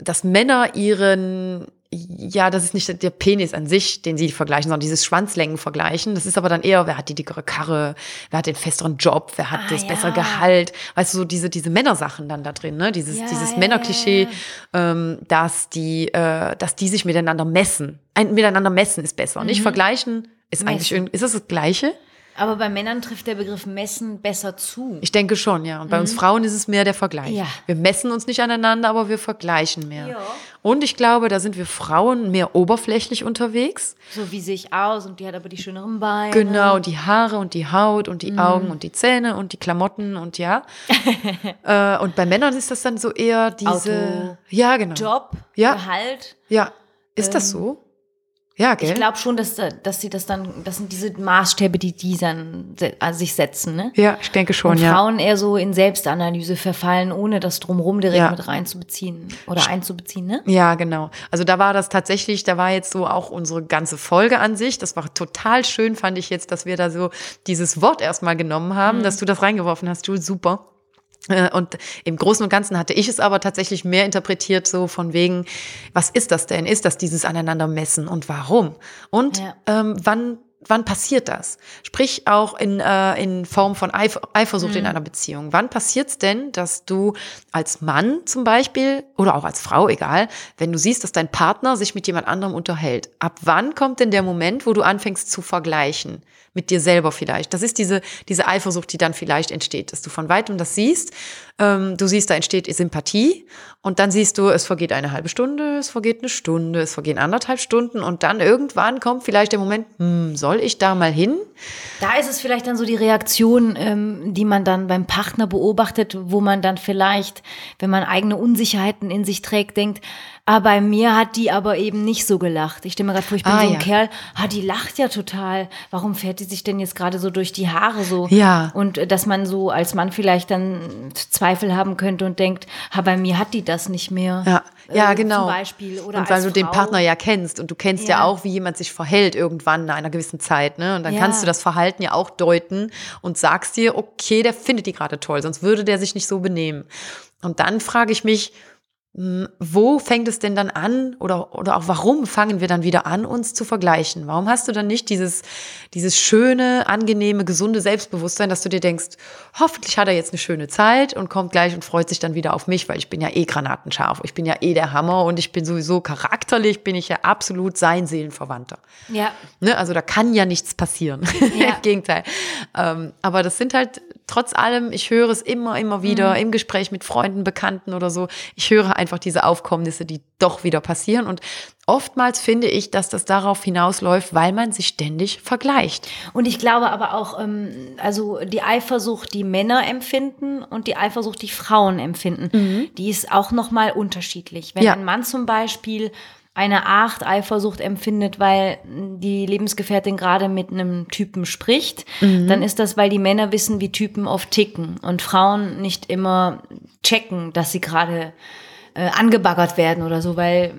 dass Männer ihren, ja, das ist nicht der Penis an sich, den sie vergleichen, sondern dieses Schwanzlängen vergleichen. Das ist aber dann eher, wer hat die dickere Karre, wer hat den festeren Job, wer hat Ah, das ja. bessere Gehalt. Weißt du, so diese, diese Männersachen dann da drin, ne? Dieses, Ja, dieses ja, Männerklischee, ähm, dass die, äh, dass die sich miteinander messen. Ein, miteinander messen ist besser. Nicht vergleichen ist eigentlich Mhm. Messen. irgendwie, ist das das Gleiche? Aber bei Männern trifft der Begriff messen besser zu. Ich denke schon, ja. Und bei uns Frauen ist es mehr der Vergleich. Mhm. Ja. Wir messen uns nicht aneinander, aber wir vergleichen mehr. Ja. Und ich glaube, da sind wir Frauen mehr oberflächlich unterwegs. So wie sehe ich aus und die hat aber die schöneren Beine. Genau, und die Haare und die Haut und die Mhm. Augen und die Zähne und die Klamotten und ja. [LAUGHS] äh, und bei Männern ist das dann so eher diese. Auto, ja, genau. Job, Ja. Gehalt. Ja. Ist das so? Ja, gell? Ich glaube schon, dass, da- dass sie das dann, das sind diese Maßstäbe, die die dann an sich setzen, ne? ja, ich denke schon, Und ja. Frauen eher so in Selbstanalyse verfallen, ohne das drumherum direkt Ja. mit reinzubeziehen oder einzubeziehen, ne? Ja, genau. Also da war das tatsächlich, da war jetzt so auch unsere ganze Folge an sich. Das war total schön, fand ich jetzt, dass wir da so dieses Wort erstmal genommen haben, dass du das reingeworfen hast, Jules, super. Äh, Und im Großen und Ganzen hatte ich es aber tatsächlich mehr interpretiert, so von wegen, was ist das denn? Ist das dieses Aneinander messen und warum? Und Ja. ähm, wann, wann passiert das? Sprich auch in, äh, in Form von Eif Eifersucht in einer Beziehung. Wann passiert es denn, dass du als Mann zum Beispiel oder auch als Frau, egal, wenn du siehst, dass dein Partner sich mit jemand anderem unterhält? Ab wann kommt denn der Moment, wo du anfängst zu vergleichen? Mit dir selber vielleicht. Das ist diese, diese Eifersucht, die dann vielleicht entsteht, dass du von weitem das siehst. Ähm, du siehst, da entsteht Sympathie und dann siehst du, es vergeht eine halbe Stunde, es vergeht eine Stunde, es vergehen anderthalb Stunden und dann irgendwann kommt vielleicht der Moment, hm, soll ich da mal hin? Da ist es vielleicht dann so die Reaktion, ähm, die man dann beim Partner beobachtet, wo man dann vielleicht, wenn man eigene Unsicherheiten in sich trägt, denkt, ah, bei mir hat die aber eben nicht so gelacht. Ich stelle mir gerade vor, ich bin Ah, so ein ja. Kerl, ah, die lacht ja total. Warum fährt die sich denn jetzt gerade so durch die Haare so? Ja. Und äh, dass man so als Mann vielleicht dann Zweifel haben könnte und denkt, ah, bei mir hat die das nicht mehr. Ja, ja, Äh, genau. Zum Beispiel. Oder und weil du den Frau. Partner ja kennst und du kennst ja. Ja. auch, wie jemand sich verhält irgendwann in einer gewissen Zeit, ne? Und dann Ja. kannst du das Verhalten ja auch deuten und sagst dir, okay, der findet die gerade toll, sonst würde der sich nicht so benehmen. Und dann frage ich mich, wo fängt es denn dann an oder, oder auch warum fangen wir dann wieder an, uns zu vergleichen? Warum hast du dann nicht dieses, dieses schöne, angenehme, gesunde Selbstbewusstsein, dass du dir denkst, hoffentlich hat er jetzt eine schöne Zeit und kommt gleich und freut sich dann wieder auf mich, weil ich bin ja eh granatenscharf, ich bin ja eh der Hammer und ich bin sowieso charakterlich, bin ich ja absolut sein Seelenverwandter. Ja. Ne? Also da kann ja nichts passieren. Ja. [LAUGHS] Im Gegenteil. Ähm, aber das sind halt trotz allem, ich höre es immer, immer wieder Mhm. im Gespräch mit Freunden, Bekannten oder so. Ich höre einfach diese Aufkommnisse, die doch wieder passieren. Und oftmals finde ich, dass das darauf hinausläuft, weil man sich ständig vergleicht. Und ich glaube aber auch, ähm, also die Eifersucht, die Männer empfinden und die Eifersucht, die Frauen empfinden, die ist auch nochmal unterschiedlich. Wenn Ja. ein Mann zum Beispiel eine Art Eifersucht empfindet, weil die Lebensgefährtin gerade mit einem Typen spricht, dann ist das, weil die Männer wissen, wie Typen oft ticken und Frauen nicht immer checken, dass sie gerade äh, angebaggert werden oder so, weil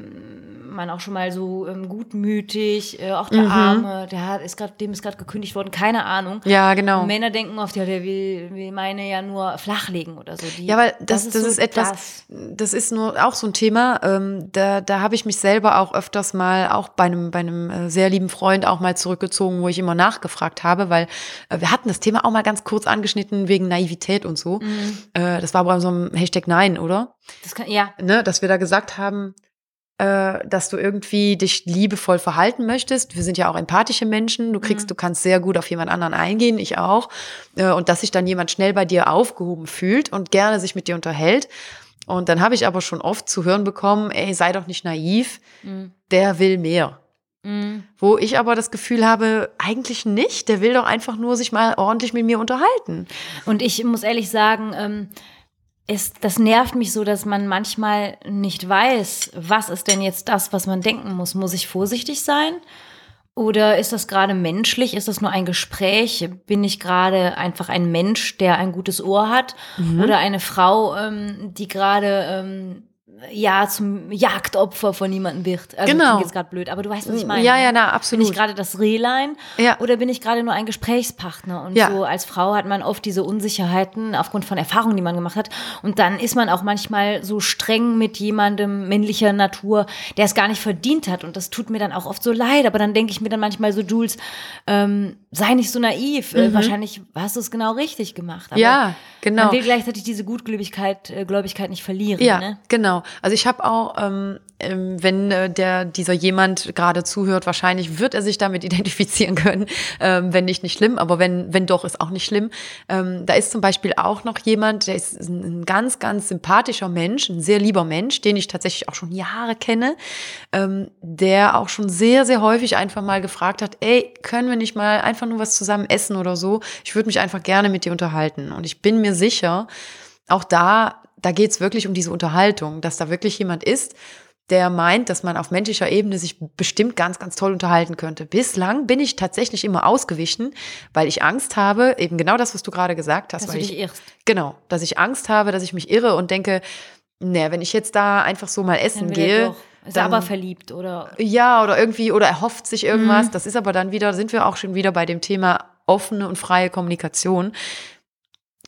man auch schon mal so ähm, gutmütig, äh, auch der Mhm. Arme, der hat, ist grad, dem ist gerade gekündigt worden, keine Ahnung. Ja, genau. Männer denken oft, ja, der will, will meine ja nur flachlegen oder so. Die, Ja, weil das, das, ist, so etwas, das. das. ist nur auch so ein Thema, ähm, da, da habe ich mich selber auch öfters mal, auch bei einem, bei einem äh, sehr lieben Freund auch mal zurückgezogen, wo ich immer nachgefragt habe, weil äh, wir hatten das Thema auch mal ganz kurz angeschnitten wegen Naivität und so. Äh, das war bei so einem Hashtag Nein, oder? Das kann, ja, Ne, dass wir da gesagt haben, äh, dass du irgendwie dich liebevoll verhalten möchtest. Wir sind ja auch empathische Menschen. Du kriegst, du kannst sehr gut auf jemand anderen eingehen, ich auch. Äh, und dass sich dann jemand schnell bei dir aufgehoben fühlt und gerne sich mit dir unterhält. Und dann habe ich aber schon oft zu hören bekommen, ey, sei doch nicht naiv, der will mehr. Mhm. Wo ich aber das Gefühl habe, eigentlich nicht. Der will doch einfach nur sich mal ordentlich mit mir unterhalten. Und ich muss ehrlich sagen, ähm, es, das nervt mich so, dass man manchmal nicht weiß, was ist denn jetzt das, was man denken muss. Muss ich vorsichtig sein? Oder ist das gerade menschlich? Ist das nur ein Gespräch? Bin ich gerade einfach ein Mensch, der ein gutes Ohr hat? Oder eine Frau, ähm, die gerade ähm, ja zum Jagdopfer von jemandem wird. Also Genau. jetzt gerade blöd, aber du weißt, was ich meine. Ja, ne? ja, na, Bin absolut. ich gerade das Rehlein Ja. oder bin ich gerade nur ein Gesprächspartner? Und Ja. so als Frau hat man oft diese Unsicherheiten aufgrund von Erfahrungen, die man gemacht hat. Und dann ist man auch manchmal so streng mit jemandem männlicher Natur, der es gar nicht verdient hat. Und das tut mir dann auch oft so leid. Aber dann denke ich mir dann manchmal so, Jules, ähm, sei nicht so naiv. Äh, wahrscheinlich hast du es genau richtig gemacht. Aber Mhm. Ja, genau. Man will gleichzeitig diese Gutgläubigkeit äh, Gläubigkeit nicht verlieren. Ja, Ne? genau. Also ich habe auch, ähm, wenn äh, der dieser jemand gerade zuhört, wahrscheinlich wird er sich damit [LAUGHS] identifizieren können. Ähm, wenn nicht, nicht schlimm, aber wenn wenn doch, ist auch nicht schlimm. Ähm, da ist zum Beispiel auch noch jemand, der ist ein, ganz, ganz sympathischer Mensch, ein sehr lieber Mensch, den ich tatsächlich auch schon Jahre kenne, ähm, der auch schon sehr, sehr häufig einfach mal gefragt hat, ey, können wir nicht mal einfach nur was zusammen essen oder so? Ich würde mich einfach gerne mit dir unterhalten. Und ich bin mir sicher, auch da, da geht es wirklich um diese Unterhaltung, dass da wirklich jemand ist, der meint, dass man auf menschlicher Ebene sich bestimmt ganz, ganz toll unterhalten könnte. Bislang bin ich tatsächlich immer ausgewichen, weil ich Angst habe, eben genau das, was du gerade gesagt hast. Dass weil du ich, dich irrst. Genau, dass ich Angst habe, dass ich mich irre und denke, naja, wenn ich jetzt da einfach so mal essen Dann gehe. Ist er aber verliebt oder ja, oder irgendwie, oder er hofft sich irgendwas. Mhm. Das ist aber dann wieder, sind wir auch schon wieder bei dem Thema offene und freie Kommunikation.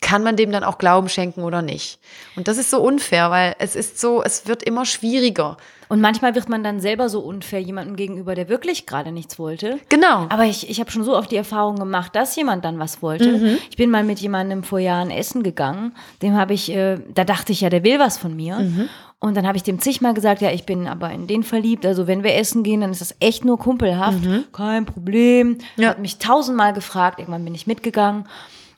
Kann man dem dann auch Glauben schenken oder nicht? Und das ist so unfair, weil es ist so, es wird immer schwieriger. Und manchmal wird man dann selber so unfair jemandem gegenüber, der wirklich gerade nichts wollte. Genau. Aber ich, ich habe schon so oft die Erfahrung gemacht, dass jemand dann was wollte. Mhm. Ich bin mal mit jemandem vor Jahren essen gegangen. Dem habe ich, äh, da dachte ich ja, der will was von mir. Mhm. Und dann habe ich dem zigmal gesagt, ja, ich bin aber in den verliebt. Also wenn wir essen gehen, dann ist das echt nur kumpelhaft. Kein Problem. Mhm. Ja. Hat mich tausendmal gefragt. Irgendwann bin ich mitgegangen.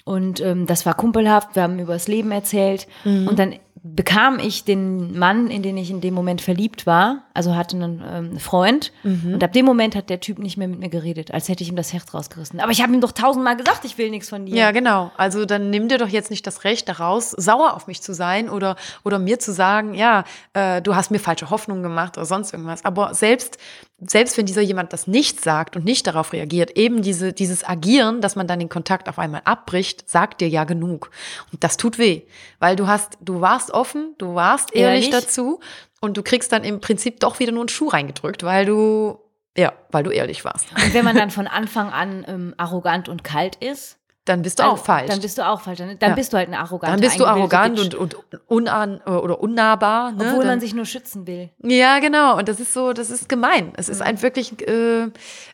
Und ähm, das war kumpelhaft. Wir haben über das Leben erzählt. Mhm. Und dann bekam ich den Mann, in den ich in dem Moment verliebt war, also hatte einen ähm, Freund. Mhm. Und ab dem Moment hat der Typ nicht mehr mit mir geredet, als hätte ich ihm das Herz rausgerissen. Aber ich habe ihm doch tausendmal gesagt, ich will nichts von dir. Ja, genau. Also dann nimm dir doch jetzt nicht das Recht daraus, sauer auf mich zu sein oder, oder mir zu sagen, ja, äh, du hast mir falsche Hoffnungen gemacht oder sonst irgendwas. Aber selbst, selbst wenn dieser jemand das nicht sagt und nicht darauf reagiert, eben diese, dieses Agieren, dass man dann den Kontakt auf einmal abbricht, sagt dir ja genug. Und das tut weh, weil du hast, du warst offen, du warst ehrlich, Ehrlich. dazu und du kriegst dann im Prinzip doch wieder nur einen Schuh reingedrückt, weil du, ja, weil du ehrlich warst. Und wenn man dann von Anfang an ähm, arrogant und kalt ist, Dann bist du also, auch falsch. Dann bist du auch falsch. Dann, dann Ja. bist du halt eine arrogante Dann bist du arrogant Bitch, und, und unan, oder unnahbar. Ne? obwohl dann, man sich nur schützen will. ja, genau. Und das ist so, das ist gemein. Es Mhm. ist ein wirklich, äh,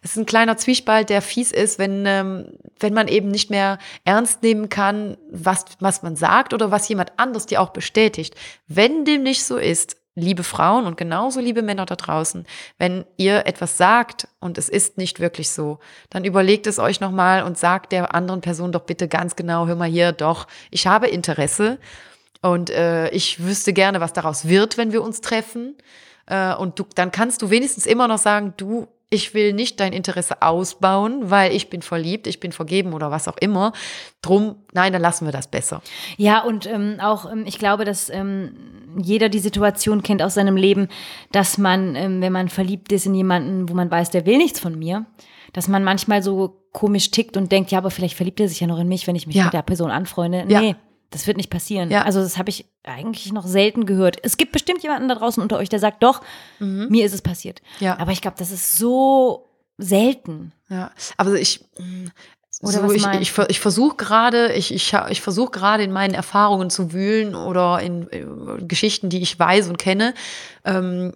es ist ein kleiner Zwiespalt, der fies ist, wenn, ähm, wenn man eben nicht mehr ernst nehmen kann, was, was man sagt oder was jemand anderes dir auch bestätigt. Wenn dem nicht so ist, liebe Frauen und genauso liebe Männer da draußen, wenn ihr etwas sagt und es ist nicht wirklich so, dann überlegt es euch nochmal und sagt der anderen Person doch bitte ganz genau, hör mal hier, doch, ich habe Interesse und äh, ich wüsste gerne, was daraus wird, wenn wir uns treffen. Äh, und du, dann kannst du wenigstens immer noch sagen, du, ich will nicht dein Interesse ausbauen, weil ich bin verliebt, ich bin vergeben oder was auch immer. Drum, nein, dann lassen wir das besser. Ja, und ähm, auch, ähm, ich glaube, dass ähm, jeder die Situation kennt aus seinem Leben, dass man, ähm, wenn man verliebt ist in jemanden, wo man weiß, der will nichts von mir, dass man manchmal so komisch tickt und denkt, ja, aber vielleicht verliebt er sich ja noch in mich, wenn ich mich Ja. mit der Person anfreunde. Ja. Das wird nicht passieren. Ja. Also das habe ich eigentlich noch selten gehört. Es gibt bestimmt jemanden da draußen unter euch, der sagt, doch, mir ist es passiert. Mhm. Ja. Aber ich glaube, das ist so selten. Ja, aber ich, Oder so, was ich, ich, ich versuche gerade, ich, ich, ich versuche gerade in meinen Erfahrungen zu wühlen oder in äh, Geschichten, die ich weiß und kenne. Ähm,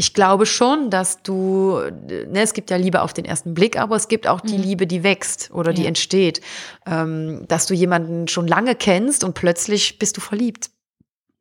ich glaube schon, dass du, ne, es gibt ja Liebe auf den ersten Blick, aber es gibt auch die Liebe, die wächst oder die Ja. entsteht. Ähm, dass du jemanden schon lange kennst und plötzlich bist du verliebt.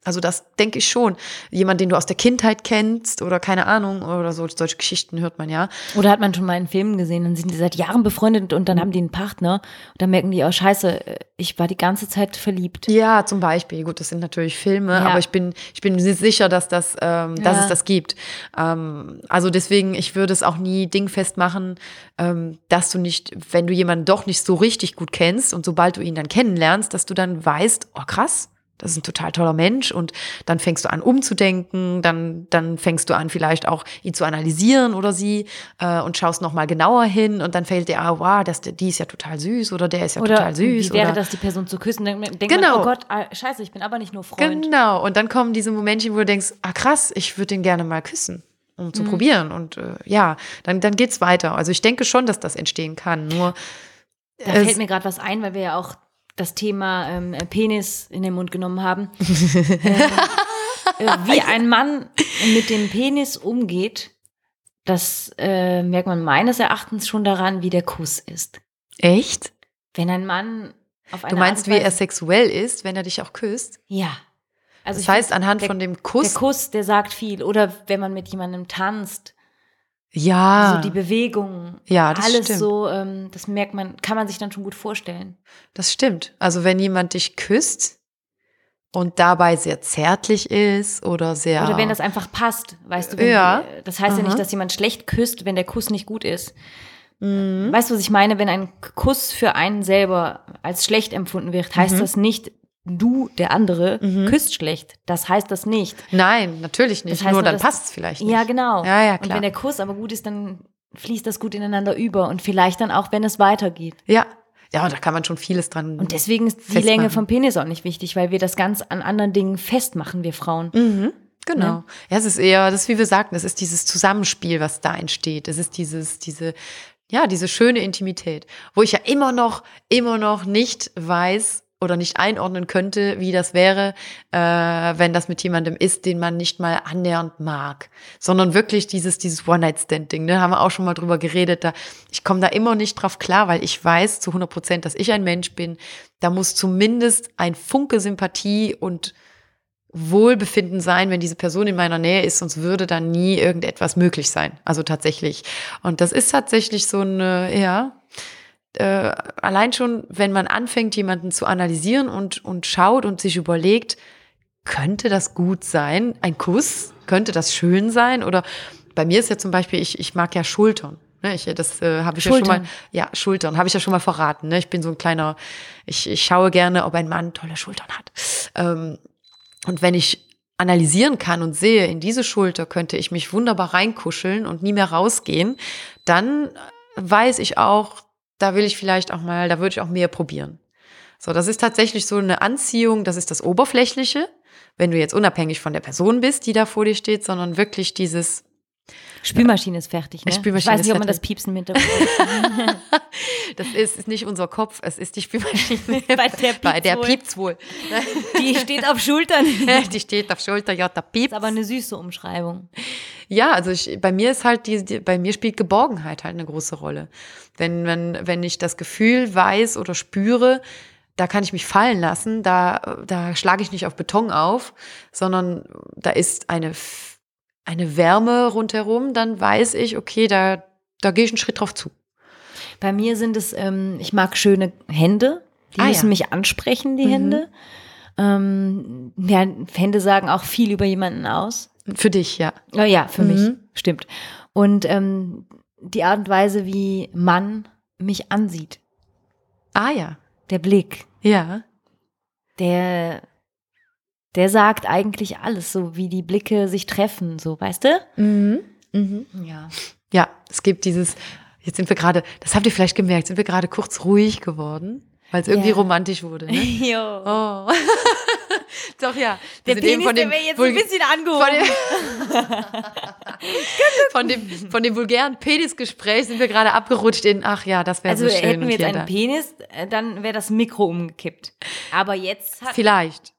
Also das denke ich schon. Jemand, den du aus der Kindheit kennst oder keine Ahnung oder so, solche Geschichten hört man ja. Oder hat man schon mal in Filmen gesehen, dann sind die seit Jahren befreundet und dann haben die einen Partner und dann merken die, oh scheiße, ich war die ganze Zeit verliebt. Ja, zum Beispiel. Gut, das sind natürlich Filme, Ja. aber ich bin, ich bin si- sicher, dass, das, ähm, dass Ja. es das gibt. Ähm, also deswegen, ich würde es auch nie dingfest machen, ähm, dass du nicht, wenn du jemanden doch nicht so richtig gut kennst und sobald du ihn dann kennenlernst, dass du dann weißt, oh krass, das ist ein total toller Mensch und dann fängst du an umzudenken, dann, dann fängst du an vielleicht auch ihn zu analysieren oder sie äh, und schaust nochmal genauer hin und dann fällt dir, ah, wow, das, die ist ja total süß oder der ist ja Oder total süß. wie wäre oder, das, die Person zu küssen? Man- denkt Genau. man, oh Gott, ah, scheiße, ich bin aber nicht nur Freund. Genau, und dann kommen diese Momentchen, wo du denkst, ah krass, ich würde den gerne mal küssen, um Mhm. zu probieren. Und äh, ja, dann, dann geht's weiter. Also ich denke schon, dass das entstehen kann. Nur Da fällt mir gerade was ein, weil wir ja auch das Thema ähm, Penis in den Mund genommen haben. [LAUGHS] ähm, äh, wie ein Mann mit dem Penis umgeht, das äh, merkt man meines Erachtens schon daran, wie der Kuss ist. echt? Wenn ein Mann auf eine Du meinst, Art wie er sexuell ist, wenn er dich auch küsst? Ja. Also Das heißt, find, anhand der- von dem der Kuss. Kuss, der sagt viel. Oder wenn man mit jemandem tanzt, ja, so die Bewegung. Ja, das alles stimmt. so, ähm, das merkt man, kann man sich dann schon gut vorstellen. das stimmt. Also wenn jemand dich küsst und dabei sehr zärtlich ist oder sehr. Oder wenn das einfach passt, weißt du, Ja. die, das heißt ja Aha. nicht, dass jemand schlecht küsst, wenn der Kuss nicht gut ist. Mhm. Weißt du, was ich meine? Wenn ein Kuss für einen selber als schlecht empfunden wird, heißt Mhm. das nicht, du, der andere, küsst schlecht. Das heißt das nicht. Nein, natürlich nicht. Das heißt nur dann passt es vielleicht nicht. Ja, genau. Ja, ja, Und klar. wenn der Kuss aber gut ist, dann fließt das gut ineinander über und vielleicht dann auch, wenn es weitergeht. Ja. Ja, und da kann man schon vieles dran. Und deswegen ist die Festmachen. Länge vom Penis auch nicht wichtig, weil wir das ganz an anderen Dingen festmachen, wir Frauen. Mhm, genau. Ne? Ja, es ist eher, das ist, wie wir sagten, es ist dieses Zusammenspiel, was da entsteht. Es ist dieses, diese, ja, diese schöne Intimität, wo ich ja immer noch, immer noch nicht weiß oder nicht einordnen könnte, wie das wäre, äh, wenn das mit jemandem ist, den man nicht mal annähernd mag, sondern wirklich dieses, dieses One-Night-Stand-Ding, ne, haben wir auch schon mal drüber geredet, da, ich komme da immer nicht drauf klar, weil ich weiß zu 100 Prozent, dass ich ein Mensch bin, da muss zumindest ein Funke Sympathie und Wohlbefinden sein, wenn diese Person in meiner Nähe ist, sonst würde da nie irgendetwas möglich sein. Also tatsächlich. Und das ist tatsächlich so eine, ja, äh, allein schon, wenn man anfängt, jemanden zu analysieren und, und schaut und sich überlegt, könnte das gut sein? Ein Kuss? Könnte das schön sein? Oder bei mir ist ja zum Beispiel, ich, ich mag ja Schultern. Ne, ich, das äh, habe ich ja schon Schultern. mal, ja, Schultern, habe ich ja schon mal verraten. Ne? Ich bin so ein kleiner, ich, ich schaue gerne, ob ein Mann tolle Schultern hat. Ähm, und wenn ich analysieren kann und sehe, in diese Schulter könnte ich mich wunderbar reinkuscheln und nie mehr rausgehen, dann weiß ich auch, da will ich vielleicht auch mal, da würde ich auch mehr probieren. So, das ist tatsächlich so eine Anziehung, das ist das Oberflächliche, wenn du jetzt unabhängig von der Person bist, die da vor dir steht, sondern wirklich dieses, Spülmaschine ist fertig, ne? Spülmaschine ich weiß nicht, ob man das. Piepsen Hintergrund [LAUGHS] das ist, ist nicht unser Kopf, es ist die Spülmaschine. [LAUGHS] Bei der Bei der piept's wohl. Die steht auf Schultern. [LAUGHS] die steht auf Schulter, ja, da piept's. ist aber eine süße Umschreibung. Ja, also ich, bei mir ist halt die, die, bei mir spielt Geborgenheit halt eine große Rolle. Wenn, wenn, wenn ich das Gefühl weiß oder spüre, da kann ich mich fallen lassen, da, da schlage ich nicht auf Beton auf, sondern da ist eine, eine Wärme rundherum, dann weiß ich, okay, da, da gehe ich einen Schritt drauf zu. Bei mir sind es, ähm, ich mag schöne Hände. Die Ah, müssen ja. mich ansprechen, die Mhm. Hände. Ähm, ja, Hände sagen auch viel über jemanden aus. Für dich, ja. Oh ja, für Mhm. mich, stimmt. Und ähm, die Art und Weise, wie Mann mich ansieht, Ah ja, der Blick, ja. der, der sagt eigentlich alles, so wie die Blicke sich treffen, so, weißt du? Mhm. Mhm. Ja. Ja, es gibt dieses, jetzt sind wir gerade, das habt ihr vielleicht gemerkt, sind wir gerade kurz ruhig geworden, weil es irgendwie Ja. romantisch wurde. Ne? [LAUGHS] Jo. Oh. [LAUGHS] Doch, ja. Der Wir eben Penis, der wäre jetzt Vul- ein bisschen von angehoben. dem, [LAUGHS] von, dem, von dem vulgären Penisgespräch sind wir gerade abgerutscht in, ach ja, das wäre Also so schön. hätten und wir jetzt einen da. Penis, äh, dann wäre das Mikro umgekippt. Aber jetzt hat... Vielleicht.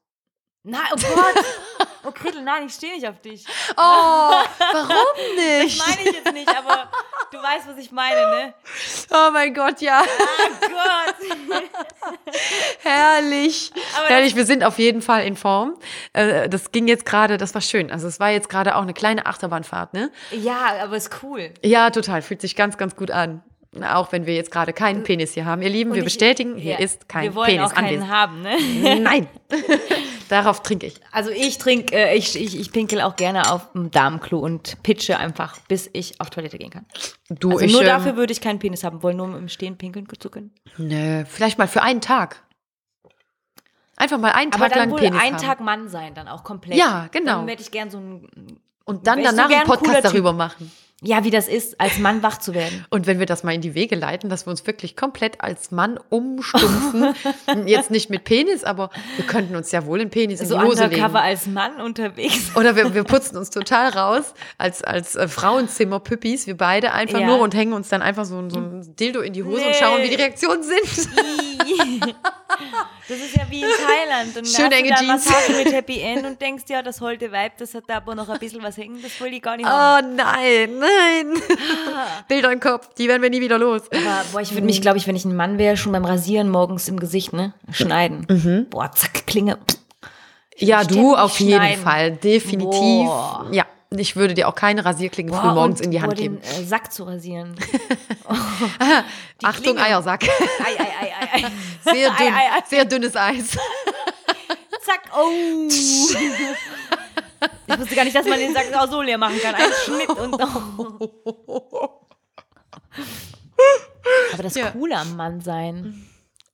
Nein, oh Gott! [LAUGHS] Oh Gretel, nein, ich stehe nicht auf dich. Oh, warum [LAUGHS] Das nicht? meine ich jetzt nicht, aber du weißt, was ich meine, ne? Oh mein Gott, ja. Oh Gott! [LAUGHS] Herrlich. Aber Herrlich, wir sind auf jeden Fall in Form. Äh, Das ging jetzt gerade, das war schön. Also es war jetzt gerade auch eine kleine Achterbahnfahrt, ne? Ja, aber ist cool. Ja, total. Fühlt sich ganz, ganz gut an. Auch wenn wir jetzt gerade keinen Penis hier haben. Ihr Lieben, Und wir ich- bestätigen, hier ja, ist kein Wir wollen Penis auch keinen anwesend. haben, ne? Nein. Darauf trinke ich. Also ich trinke, äh, ich, ich, ich pinkel auch gerne auf dem Darmklo und pitche einfach, bis ich auf Toilette gehen kann. Du, Also ich, nur ähm, dafür würde ich keinen Penis haben wollen, nur um im Stehen pinkeln zu können. Nö, vielleicht mal für einen Tag. Einfach mal einen Aber Tag dann lang wohl Penis einen haben. Tag Mann sein, dann auch komplett. Ja, genau. Dann hätte ich gern so ein, Und dann danach einen Podcast darüber machen. Ja, wie das ist, als Mann wach zu werden. [LAUGHS] Und wenn wir das mal in die Wege leiten, dass wir uns wirklich komplett als Mann umstumpfen, [LAUGHS] jetzt nicht mit Penis, aber wir könnten uns ja wohl den Penis So in die Hose undercover legen. als Mann unterwegs. Oder wir, wir putzen uns total raus als, als äh, Frauenzimmer-Püppis, wir beide einfach Ja. nur und hängen uns dann einfach so, ein- so ein Dildo in die Hose und Nee. schauen, wie die Reaktionen sind. [LAUGHS] Das ist ja wie in Thailand. Und Schöne hast enge Jeans. Massage mit Happy End und denkst, ja, das holte Weib, das hat da aber noch ein bisschen was hängen, das will ich gar nicht haben. Oh nein, nein. Bilder im Kopf, die werden wir nie wieder los. Aber boah, ich würde mich, glaube ich, wenn ich ein Mann wäre, schon beim Rasieren morgens im Gesicht, ne? Schneiden. Mhm. Boah, zack, Klinge. Ja, du auf jeden schneiden. Fall, definitiv. Boah. Ja, ich würde dir auch keine Rasierklinge früh morgens in die Hand boah, geben. den äh, Sack zu rasieren. [LAUGHS] Achtung, Klinge. Eiersack. Ei, ei, ei, ei, ei. [LAUGHS] Sehr dünn, Ei, ei, ei. sehr dünnes Eis. Zack, oh. Ich wusste gar nicht, dass man den Sack auch so leer machen kann. Ein Schnitt und Aber das Ja. Coole am Mann sein.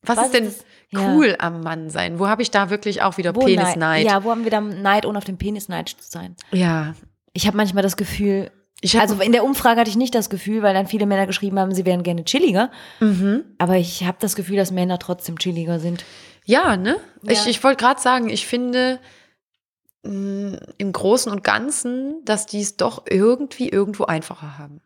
Was, Was ist denn ist das? Ja. cool am Mann sein? Wo habe ich da wirklich auch wieder Wo Penisneid? Ja, wo haben wir da Neid, ohne auf dem Penisneid zu sein? ja. Ich habe manchmal das Gefühl, Ich also in der Umfrage hatte ich nicht das Gefühl, weil dann viele Männer geschrieben haben, sie wären gerne chilliger. Mhm. Aber ich habe das Gefühl, dass Männer trotzdem chilliger sind. Ja, ne? Ich, Ja. ich wollte gerade sagen, ich finde mh, im Großen und Ganzen, dass die es doch irgendwie irgendwo einfacher haben.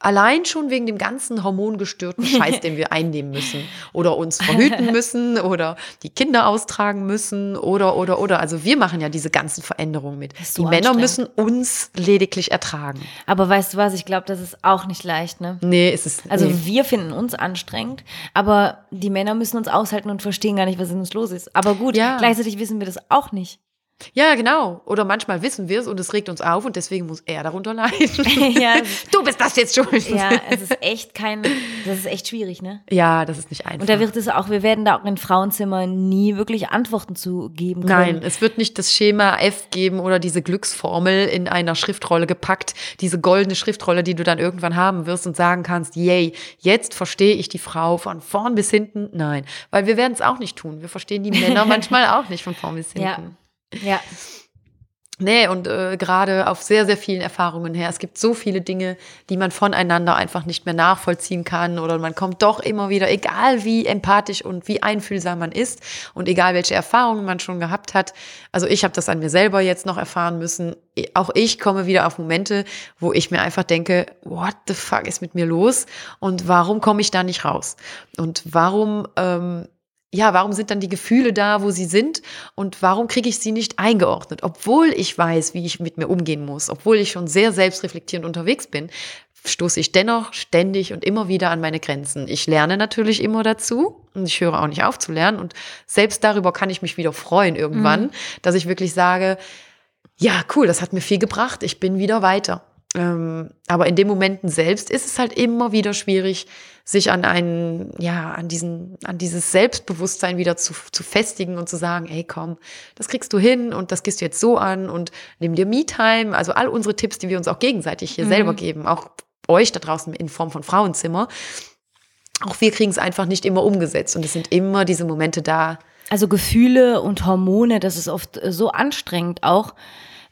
Allein schon wegen dem ganzen hormongestörten [LAUGHS] Scheiß, den wir einnehmen müssen. Oder uns verhüten [LAUGHS] müssen oder die Kinder austragen müssen oder, oder, oder. Also wir machen ja diese ganzen Veränderungen mit. ist Die so Männer müssen uns lediglich ertragen. Aber weißt du was, ich glaube, das ist auch nicht leicht, ne? Nee, ist es Also nee. wir finden uns anstrengend, aber die Männer müssen uns aushalten und verstehen gar nicht, was in uns los ist. Aber gut, Ja. gleichzeitig wissen wir das auch nicht. Ja, genau. Oder manchmal wissen wir es und es regt uns auf und deswegen muss er darunter leiden. [LAUGHS] ja, [LAUGHS] Du bist das jetzt schuld. ja, es ist echt kein, das ist echt schwierig, ne? Ja, das ist nicht einfach. Und da wird es auch, wir werden da auch in Frauenzimmern nie wirklich Antworten zu geben können. Nein, es wird nicht das Schema F geben oder diese Glücksformel in einer Schriftrolle gepackt, diese goldene Schriftrolle, die du dann irgendwann haben wirst und sagen kannst, yay, jetzt verstehe ich die Frau von vorn bis hinten. Nein, weil wir werden es auch nicht tun. Wir verstehen die Männer [LAUGHS] manchmal auch nicht von vorn bis hinten. Ja. Ja, Nee, und äh, gerade auf sehr, sehr vielen Erfahrungen her. Es gibt so viele Dinge, die man voneinander einfach nicht mehr nachvollziehen kann oder man kommt doch immer wieder, egal wie empathisch und wie einfühlsam man ist und egal welche Erfahrungen man schon gehabt hat. Also ich habe das an mir selber jetzt noch erfahren müssen. Auch ich komme wieder auf Momente, wo ich mir einfach denke, what the fuck ist mit mir los und warum komme ich da nicht raus? Und warum ähm, ja, warum sind dann die Gefühle da, wo sie sind und warum kriege ich sie nicht eingeordnet, obwohl ich weiß, wie ich mit mir umgehen muss, obwohl ich schon sehr selbstreflektierend unterwegs bin, stoße ich dennoch ständig und immer wieder an meine Grenzen. Ich lerne natürlich immer dazu und ich höre auch nicht auf zu lernen und selbst darüber kann ich mich wieder freuen irgendwann, dass ich wirklich sage, ja, cool, das hat mir viel gebracht, ich bin wieder weiter. Ähm, aber in den Momenten selbst ist es halt immer wieder schwierig, sich an einen, ja, an diesen, an dieses Selbstbewusstsein wieder zu, zu festigen und zu sagen, ey, komm, das kriegst du hin und das gehst du jetzt so an und nimm dir Me-Time. Also all unsere Tipps, die wir uns auch gegenseitig hier selber geben, auch euch da draußen in Form von Frauenzimmer. Auch wir kriegen es einfach nicht immer umgesetzt und es sind immer diese Momente da. Also Gefühle und Hormone, das ist oft so anstrengend auch.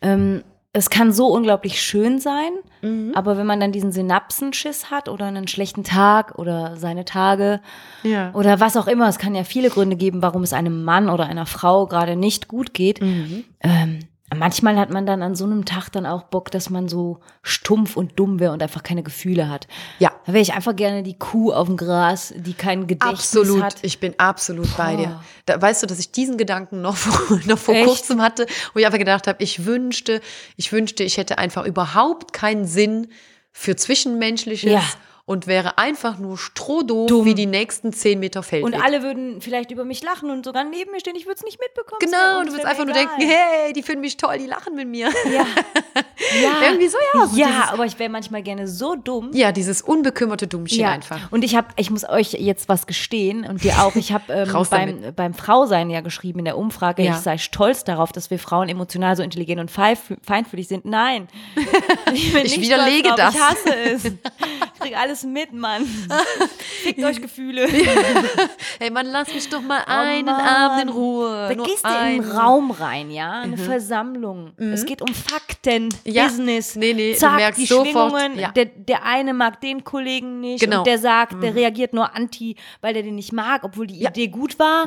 Ähm, es kann so unglaublich schön sein, aber wenn man dann diesen Synapsenschiss hat oder einen schlechten Tag oder seine Tage Ja. oder was auch immer, es kann ja viele Gründe geben, warum es einem Mann oder einer Frau gerade nicht gut geht. Ähm, manchmal hat man dann an so einem Tag dann auch Bock, dass man so stumpf und dumm wäre und einfach keine Gefühle hat. Ja. Da wäre ich einfach gerne die Kuh auf dem Gras, die kein Gedächtnis Absolut, hat. ich bin absolut bei Boah. dir. Da, weißt du, dass ich diesen Gedanken noch vor, [LAUGHS] noch vor Echt? kurzem hatte, wo ich einfach gedacht habe, ich wünschte, ich wünschte, ich hätte einfach überhaupt keinen Sinn für Zwischenmenschliches Ja. Und wäre einfach nur strohdoof Dumm. wie die nächsten zehn Meter Feldweg. Und alle würden vielleicht über mich lachen und sogar neben mir stehen. Ich würde es nicht mitbekommen. Genau, und du wär einfach nur egal. denken, hey, die finden mich toll, die lachen mit mir. Ja. [LAUGHS] ja. Irgendwie so, ja. So ja, dieses, aber ich wäre manchmal gerne so dumm. ja, dieses unbekümmerte Dummchen einfach. Und ich habe, ich muss euch jetzt was gestehen und dir auch. Ich habe [LAUGHS] ähm, beim, beim Frausein ja geschrieben in der Umfrage, Ja. ich sei stolz darauf, dass wir Frauen emotional so intelligent und feinfühlig sind. Nein, [LAUGHS] ich, Ich widerlege das. Ich hasse es. Ich krieg alles mit, Mann. [LAUGHS] Fickt euch Gefühle. Ey, Mann, lass mich doch mal einen Oh Mann. Abend in Ruhe. Da Nur gehst du in einen. einen Raum rein, ja, eine Versammlung. Es geht um Fakten, Mhm. Ja. Business. Nee, nee, du Zack, merkst die sofort, Schwingungen. ja. Der, der eine mag den Kollegen nicht Genau. und der sagt, der reagiert nur anti, weil der den nicht mag, obwohl die Idee gut war.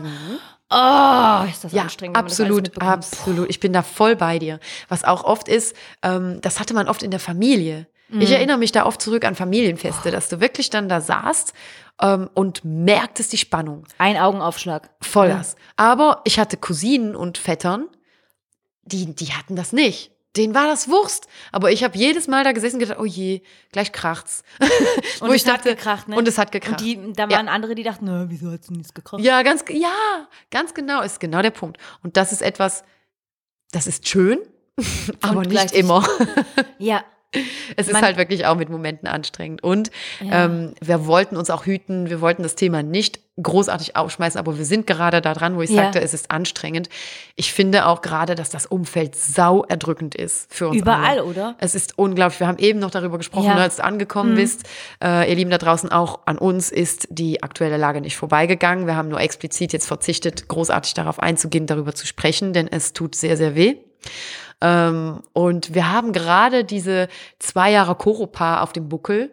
Oh, ist das Ja, anstrengend. absolut, absolut. Ich bin da voll bei dir. Was auch oft ist, ähm, das hatte man oft in der Familie. Mhm. Ich erinnere mich da oft zurück an Familienfeste, dass du wirklich dann da saßt ähm, und merktest die Spannung. Ein Augenaufschlag. Voll das. Aber ich hatte Cousinen und Vettern, die, die hatten das nicht. Denen war das Wurst. Aber ich habe jedes Mal da gesessen und gedacht, oh je, gleich kracht's. [LAUGHS] Wo Und ich es hat dachte, gekracht, ne? Und es hat gekracht. Und die, da Ja. waren andere, die dachten, na, wieso hat's denn nichts gekracht? Ja, ganz, ja, ganz genau, ist genau der Punkt. Und das ist etwas, das ist schön, [LAUGHS] aber nicht immer. [LAUGHS] Ja, Es ist Man- halt wirklich auch mit Momenten anstrengend. Und Ja. ähm, wir wollten uns auch hüten, wir wollten das Thema nicht großartig aufschmeißen, aber wir sind gerade da dran, wo ich Ja. sagte, es ist anstrengend. Ich finde auch gerade, dass das Umfeld sau erdrückend ist für uns überall, alle. oder? Es ist unglaublich. Wir haben eben noch darüber gesprochen, Ja. Mhm. als du angekommen bist. Äh, ihr Lieben da draußen, auch an uns ist die aktuelle Lage nicht vorbeigegangen. Wir haben nur explizit jetzt verzichtet, großartig darauf einzugehen, darüber zu sprechen, denn es tut sehr, sehr weh. Ähm, und wir haben gerade diese zwei Jahre Koropa auf dem Buckel,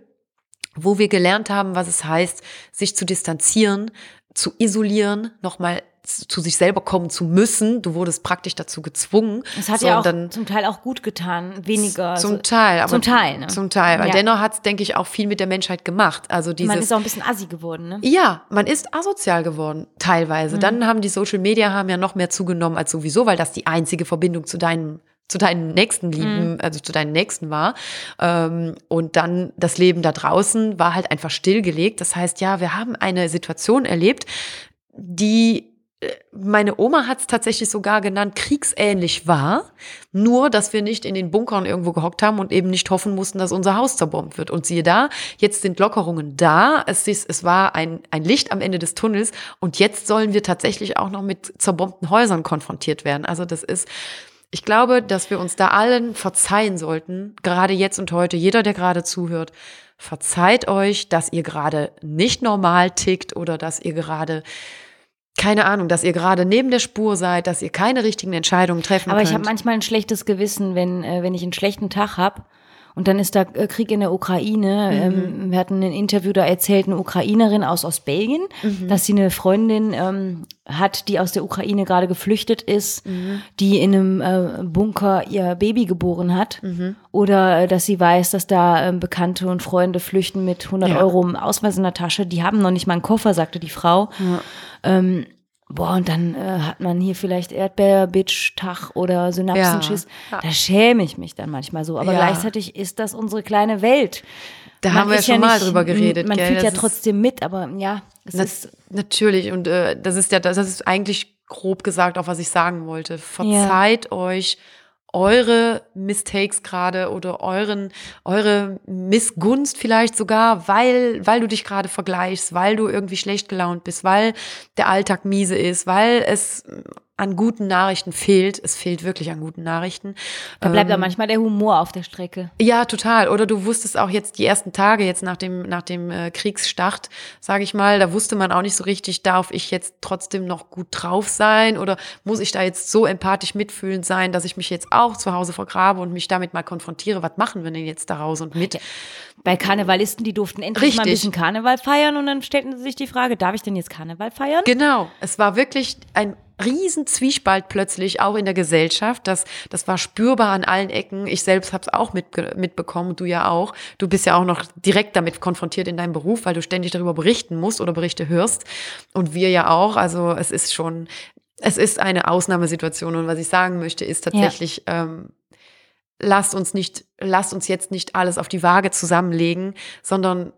wo wir gelernt haben, was es heißt, sich zu distanzieren, zu isolieren, nochmal zu sich selber kommen zu müssen. Du wurdest praktisch dazu gezwungen. Es hat ja auch dann zum Teil auch gut getan, weniger. zum also, Teil, aber zum Teil, ne? Zum Teil, weil Ja. dennoch hat es, denke ich, auch viel mit der Menschheit gemacht. Also dieses, man ist auch ein bisschen assi geworden, ne? ja, man ist asozial geworden, teilweise. Dann haben die Social Media haben ja noch mehr zugenommen als sowieso, weil das die einzige Verbindung zu deinem zu deinen nächsten Lieben, also zu deinen Nächsten war. Ähm, und dann das Leben da draußen war halt einfach stillgelegt. Das heißt, ja, wir haben eine Situation erlebt, die meine Oma hat es tatsächlich sogar genannt, kriegsähnlich war. Nur, dass wir nicht in den Bunkern irgendwo gehockt haben und eben nicht hoffen mussten, dass unser Haus zerbombt wird. Und siehe da, jetzt sind Lockerungen da. Es, ist, es war ein, ein Licht am Ende des Tunnels. Und jetzt sollen wir tatsächlich auch noch mit zerbombten Häusern konfrontiert werden. Also das ist, ich glaube, dass wir uns da allen verzeihen sollten, gerade jetzt und heute, jeder, der gerade zuhört, verzeiht euch, dass ihr gerade nicht normal tickt oder dass ihr gerade keine Ahnung, dass ihr gerade neben der Spur seid, dass ihr keine richtigen Entscheidungen treffen Aber könnt. ich habe manchmal ein schlechtes Gewissen, wenn, äh, wenn ich einen schlechten Tag habe. Und dann ist da äh, Krieg in der Ukraine. Mhm. Ähm, wir hatten ein Interview, da erzählt eine Ukrainerin aus Ostbelgien, Mhm. dass sie eine Freundin ähm, hat, die aus der Ukraine gerade geflüchtet ist, Mhm. die in einem äh, Bunker ihr Baby geboren hat. Mhm. Oder äh, dass sie weiß, dass da ähm, Bekannte und Freunde flüchten mit 100 Ja. Euro im Ausweis in der Tasche. Die haben noch nicht mal einen Koffer, sagte die Frau. Ähm, boah, und dann äh, hat man hier vielleicht Erdbeer-Bitch-Tag oder Synapsenschiss. Ja. Da schäme ich mich dann manchmal so. Aber Ja. gleichzeitig ist das unsere kleine Welt. Da Man haben wir ist schon mal nicht- drüber geredet, Man gell? fühlt ja Das ist- trotzdem mit, aber ja, es ist. natürlich und äh, das ist ja das ist eigentlich grob gesagt auch was ich sagen wollte. Verzeiht euch eure Mistakes gerade oder euren eure Missgunst vielleicht sogar, weil weil du dich gerade vergleichst, weil du irgendwie schlecht gelaunt bist, weil der Alltag miese ist, weil es an guten Nachrichten fehlt. Es fehlt wirklich an guten Nachrichten. Da bleibt Ähm, ja manchmal der Humor auf der Strecke. Ja, total. Oder du wusstest auch jetzt die ersten Tage jetzt nach dem nach dem äh, Kriegsstart, sage ich mal, da wusste man auch nicht so richtig, darf ich jetzt trotzdem noch gut drauf sein oder muss ich da jetzt so empathisch mitfühlend sein, dass ich mich jetzt auch zu Hause vergrabe und mich damit mal konfrontiere, was machen wir denn jetzt daraus und mit? Bei Karnevalisten, die durften endlich mal ein Richtig. bisschen Karneval feiern und dann stellten sie sich die Frage, darf ich denn jetzt Karneval feiern? Genau, es war wirklich ein riesen Zwiespalt plötzlich auch in der Gesellschaft. Das, das war spürbar an allen Ecken. Ich selbst habe es auch mitge mitbekommen, du ja auch. Du bist ja auch noch direkt damit konfrontiert in deinem Beruf, weil du ständig darüber berichten musst oder Berichte hörst. Und wir ja auch. Also es ist schon, es ist eine Ausnahmesituation. Und was ich sagen möchte, ist tatsächlich, ähm, lasst uns nicht, lasst uns jetzt nicht alles auf die Waage zusammenlegen, sondern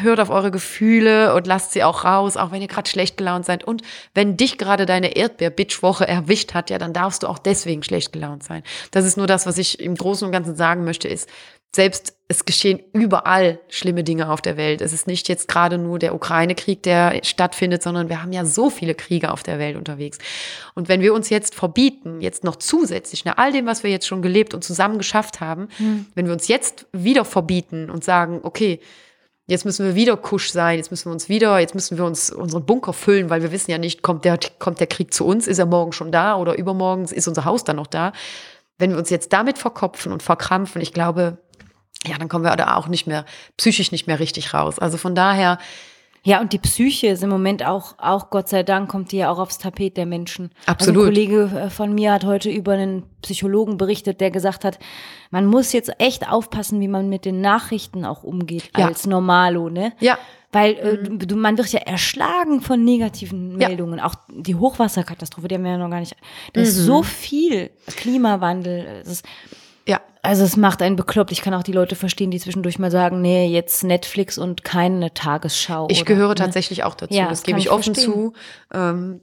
hört auf eure Gefühle und lasst sie auch raus, auch wenn ihr gerade schlecht gelaunt seid. Und wenn dich gerade deine Erdbeer-Bitch-Woche erwischt hat, ja, dann darfst du auch deswegen schlecht gelaunt sein. Das ist nur das, was ich im Großen und Ganzen sagen möchte, ist, selbst es geschehen überall schlimme Dinge auf der Welt. Es ist nicht jetzt gerade nur der Ukraine-Krieg, der stattfindet, sondern wir haben ja so viele Kriege auf der Welt unterwegs. Und wenn wir uns jetzt verbieten, jetzt noch zusätzlich nach all dem, was wir jetzt schon gelebt und zusammen geschafft haben, wenn wir uns jetzt wieder verbieten und sagen, okay, Jetzt müssen wir wieder Kusch sein, jetzt müssen wir uns wieder, jetzt müssen wir uns unseren Bunker füllen, weil wir wissen ja nicht, kommt der, kommt der Krieg zu uns, ist er morgen schon da oder übermorgen ist unser Haus dann noch da. Wenn wir uns jetzt damit verkopfen und verkrampfen, ich glaube, ja, dann kommen wir da auch nicht mehr, psychisch nicht mehr richtig raus. Also von daher, Ja, und die Psyche ist im Moment auch, auch Gott sei Dank, kommt die ja auch aufs Tapet der Menschen. Absolut. Also ein Kollege äh, von mir hat heute über einen Psychologen berichtet, der gesagt hat, man muss jetzt echt aufpassen, wie man mit den Nachrichten auch umgeht Ja. als Normalo, ne? ja, Weil äh, du, du- man wird ja erschlagen von negativen Ja. Meldungen. Auch die Hochwasserkatastrophe, die haben wir ja noch gar nicht. Da ist Mhm. so viel Klimawandel. Es ist, ja, also es macht einen bekloppt. Ich kann auch die Leute verstehen, die zwischendurch mal sagen, nee, jetzt Netflix und keine Tagesschau. Ich oder, gehöre ne? tatsächlich auch dazu. Ja, das das gebe ich ich offen zu. Ähm,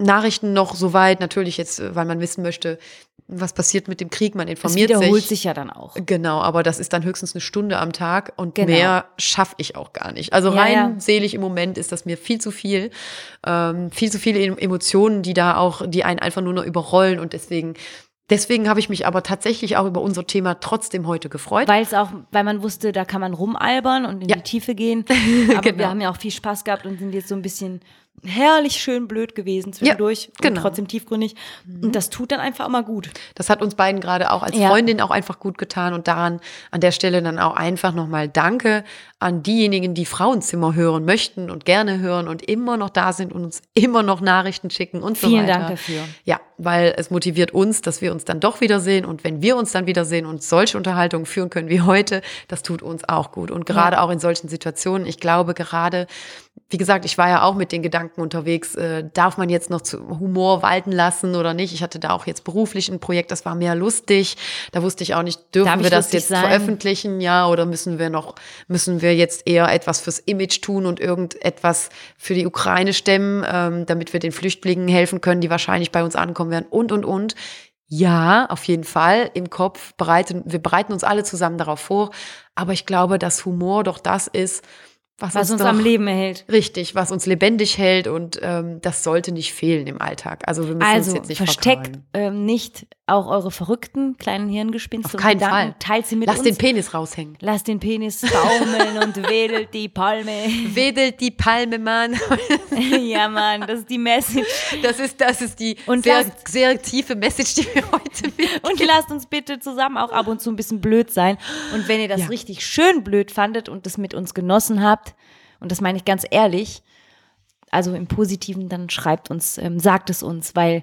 Nachrichten noch soweit, natürlich jetzt, äh, weil man wissen möchte, was passiert mit dem Krieg, man informiert wiederholt sich. sich ja dann auch. Genau, aber das ist dann höchstens eine Stunde am Tag und Genau. mehr schaffe ich auch gar nicht. Also Ja, rein ja. selig im Moment ist das mir viel zu viel. Ähm, viel zu viele Emotionen, die da auch, die einen einfach nur noch überrollen und deswegen, deswegen habe ich mich aber tatsächlich auch über unser Thema trotzdem heute gefreut. Weil es auch, weil man wusste, da kann man rumalbern und in Ja. die Tiefe gehen. [LAUGHS] Aber Genau. wir haben ja auch viel Spaß gehabt und sind jetzt so ein bisschen herrlich schön blöd gewesen zwischendurch genau. und trotzdem tiefgründig. Und das tut dann einfach immer gut. Das hat uns beiden gerade auch als Ja. Freundin auch einfach gut getan und daran an der Stelle dann auch einfach nochmal Danke an diejenigen, die Frauenzimmer hören möchten und gerne hören und immer noch da sind und uns immer noch Nachrichten schicken und so Vielen weiter. Dank dafür. Ja, weil es motiviert uns, dass wir uns dann doch wiedersehen und wenn wir uns dann wiedersehen und solche Unterhaltungen führen können wie heute, das tut uns auch gut und gerade auch in solchen Situationen, ich glaube gerade wie gesagt, ich war ja auch mit den Gedanken unterwegs, äh, darf man jetzt noch zu Humor walten lassen oder nicht? Ich hatte da auch jetzt beruflich ein Projekt, das war mehr lustig. Da wusste ich auch nicht, dürfen Darf wir das jetzt sein? veröffentlichen, ja, oder müssen wir noch, müssen wir jetzt eher etwas fürs Image tun und irgendetwas für die Ukraine stemmen, ähm, damit wir den Flüchtlingen helfen können, die wahrscheinlich bei uns ankommen werden und, und, und. Ja, auf jeden Fall im Kopf bereiten, wir bereiten uns alle zusammen darauf vor. Aber ich glaube, dass Humor doch das ist, was, Was uns doch, am Leben erhält. Richtig, was uns lebendig hält und ähm, das sollte nicht fehlen im Alltag. Also wir müssen uns Also jetzt nicht versteckt ähm, nicht auch eure verrückten kleinen Hirngespinste Auf keinen Gedanken. Fall. Teilt sie mit Lass uns. den Penis raushängen. Lass den Penis baumeln und wedelt die Palme. [LAUGHS] Wedelt die Palme, Mann. [LAUGHS] ja, Mann, das ist die Message. Das ist, das ist die Und sehr, lasst- sehr tiefe Message, die wir heute mit. [LAUGHS] Und lasst uns bitte zusammen auch ab und zu ein bisschen blöd sein. Und wenn ihr das Ja. richtig schön blöd fandet und das mit uns genossen habt, und das meine ich ganz ehrlich, also im Positiven, dann schreibt uns, ähm, sagt es uns, weil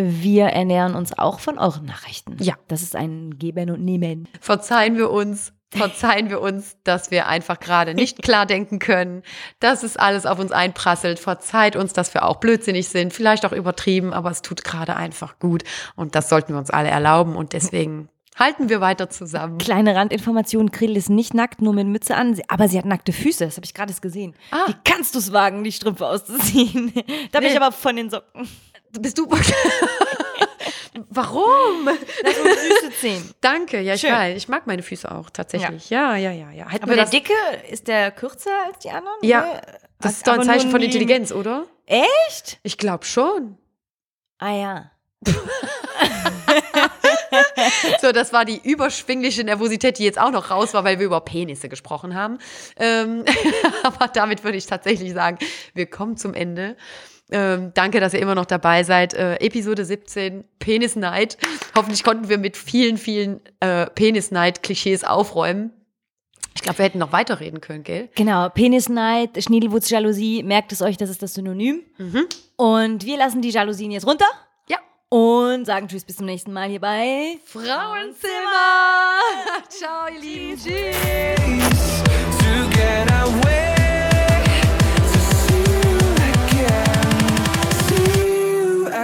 wir ernähren uns auch von euren Nachrichten. Ja. Das ist ein Geben und Nehmen. Verzeihen wir uns, verzeihen wir uns, dass wir einfach gerade nicht [LAUGHS] klar denken können, dass es alles auf uns einprasselt. Verzeiht uns, dass wir auch blödsinnig sind, vielleicht auch übertrieben, aber es tut gerade einfach gut. Und das sollten wir uns alle erlauben. Und deswegen halten wir weiter zusammen. Kleine Randinformation, Grill ist nicht nackt, nur mit Mütze an, aber sie hat nackte Füße, das habe ich gerade gesehen. Ah. Wie kannst du es wagen, die Strümpfe auszuziehen? [LAUGHS] da bin Nee. ich aber von den Socken. Bist du. [LAUGHS] Warum? Lass uns Füße ziehen. Danke, ja, ich Schön. weiß. Ich mag meine Füße auch tatsächlich. Ja, ja, ja, ja. Hätten Aber wir der das, Dicke, ist der kürzer als die anderen? Ja, Nee. das ist doch ein Aber Zeichen von Intelligenz, oder? Echt? Ich glaube schon. Ah ja. [LAUGHS] So, das war die überschwingliche Nervosität, die jetzt auch noch raus war, weil wir über Penisse gesprochen haben. Ähm, [LAUGHS] aber damit würde ich tatsächlich sagen, wir kommen zum Ende. Ähm, danke, dass ihr immer noch dabei seid. Äh, Episode 17, Penis-Night. Hoffentlich konnten wir mit vielen, vielen äh, Penis-Night-Klischees aufräumen. Ich glaube, wir hätten noch weiterreden können, gell? Genau, Penisneid, Schniedelwurzjalousie, merkt es euch, das ist das Synonym. Und wir lassen die Jalousien jetzt runter Ja. und sagen Tschüss, bis zum nächsten Mal hier bei Frauenzimmer! [LAUGHS] Ciao, ihr Lieben. Tschüss. Together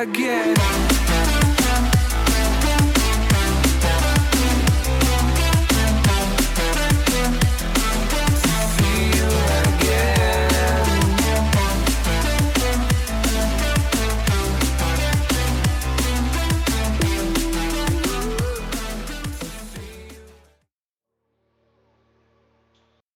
again.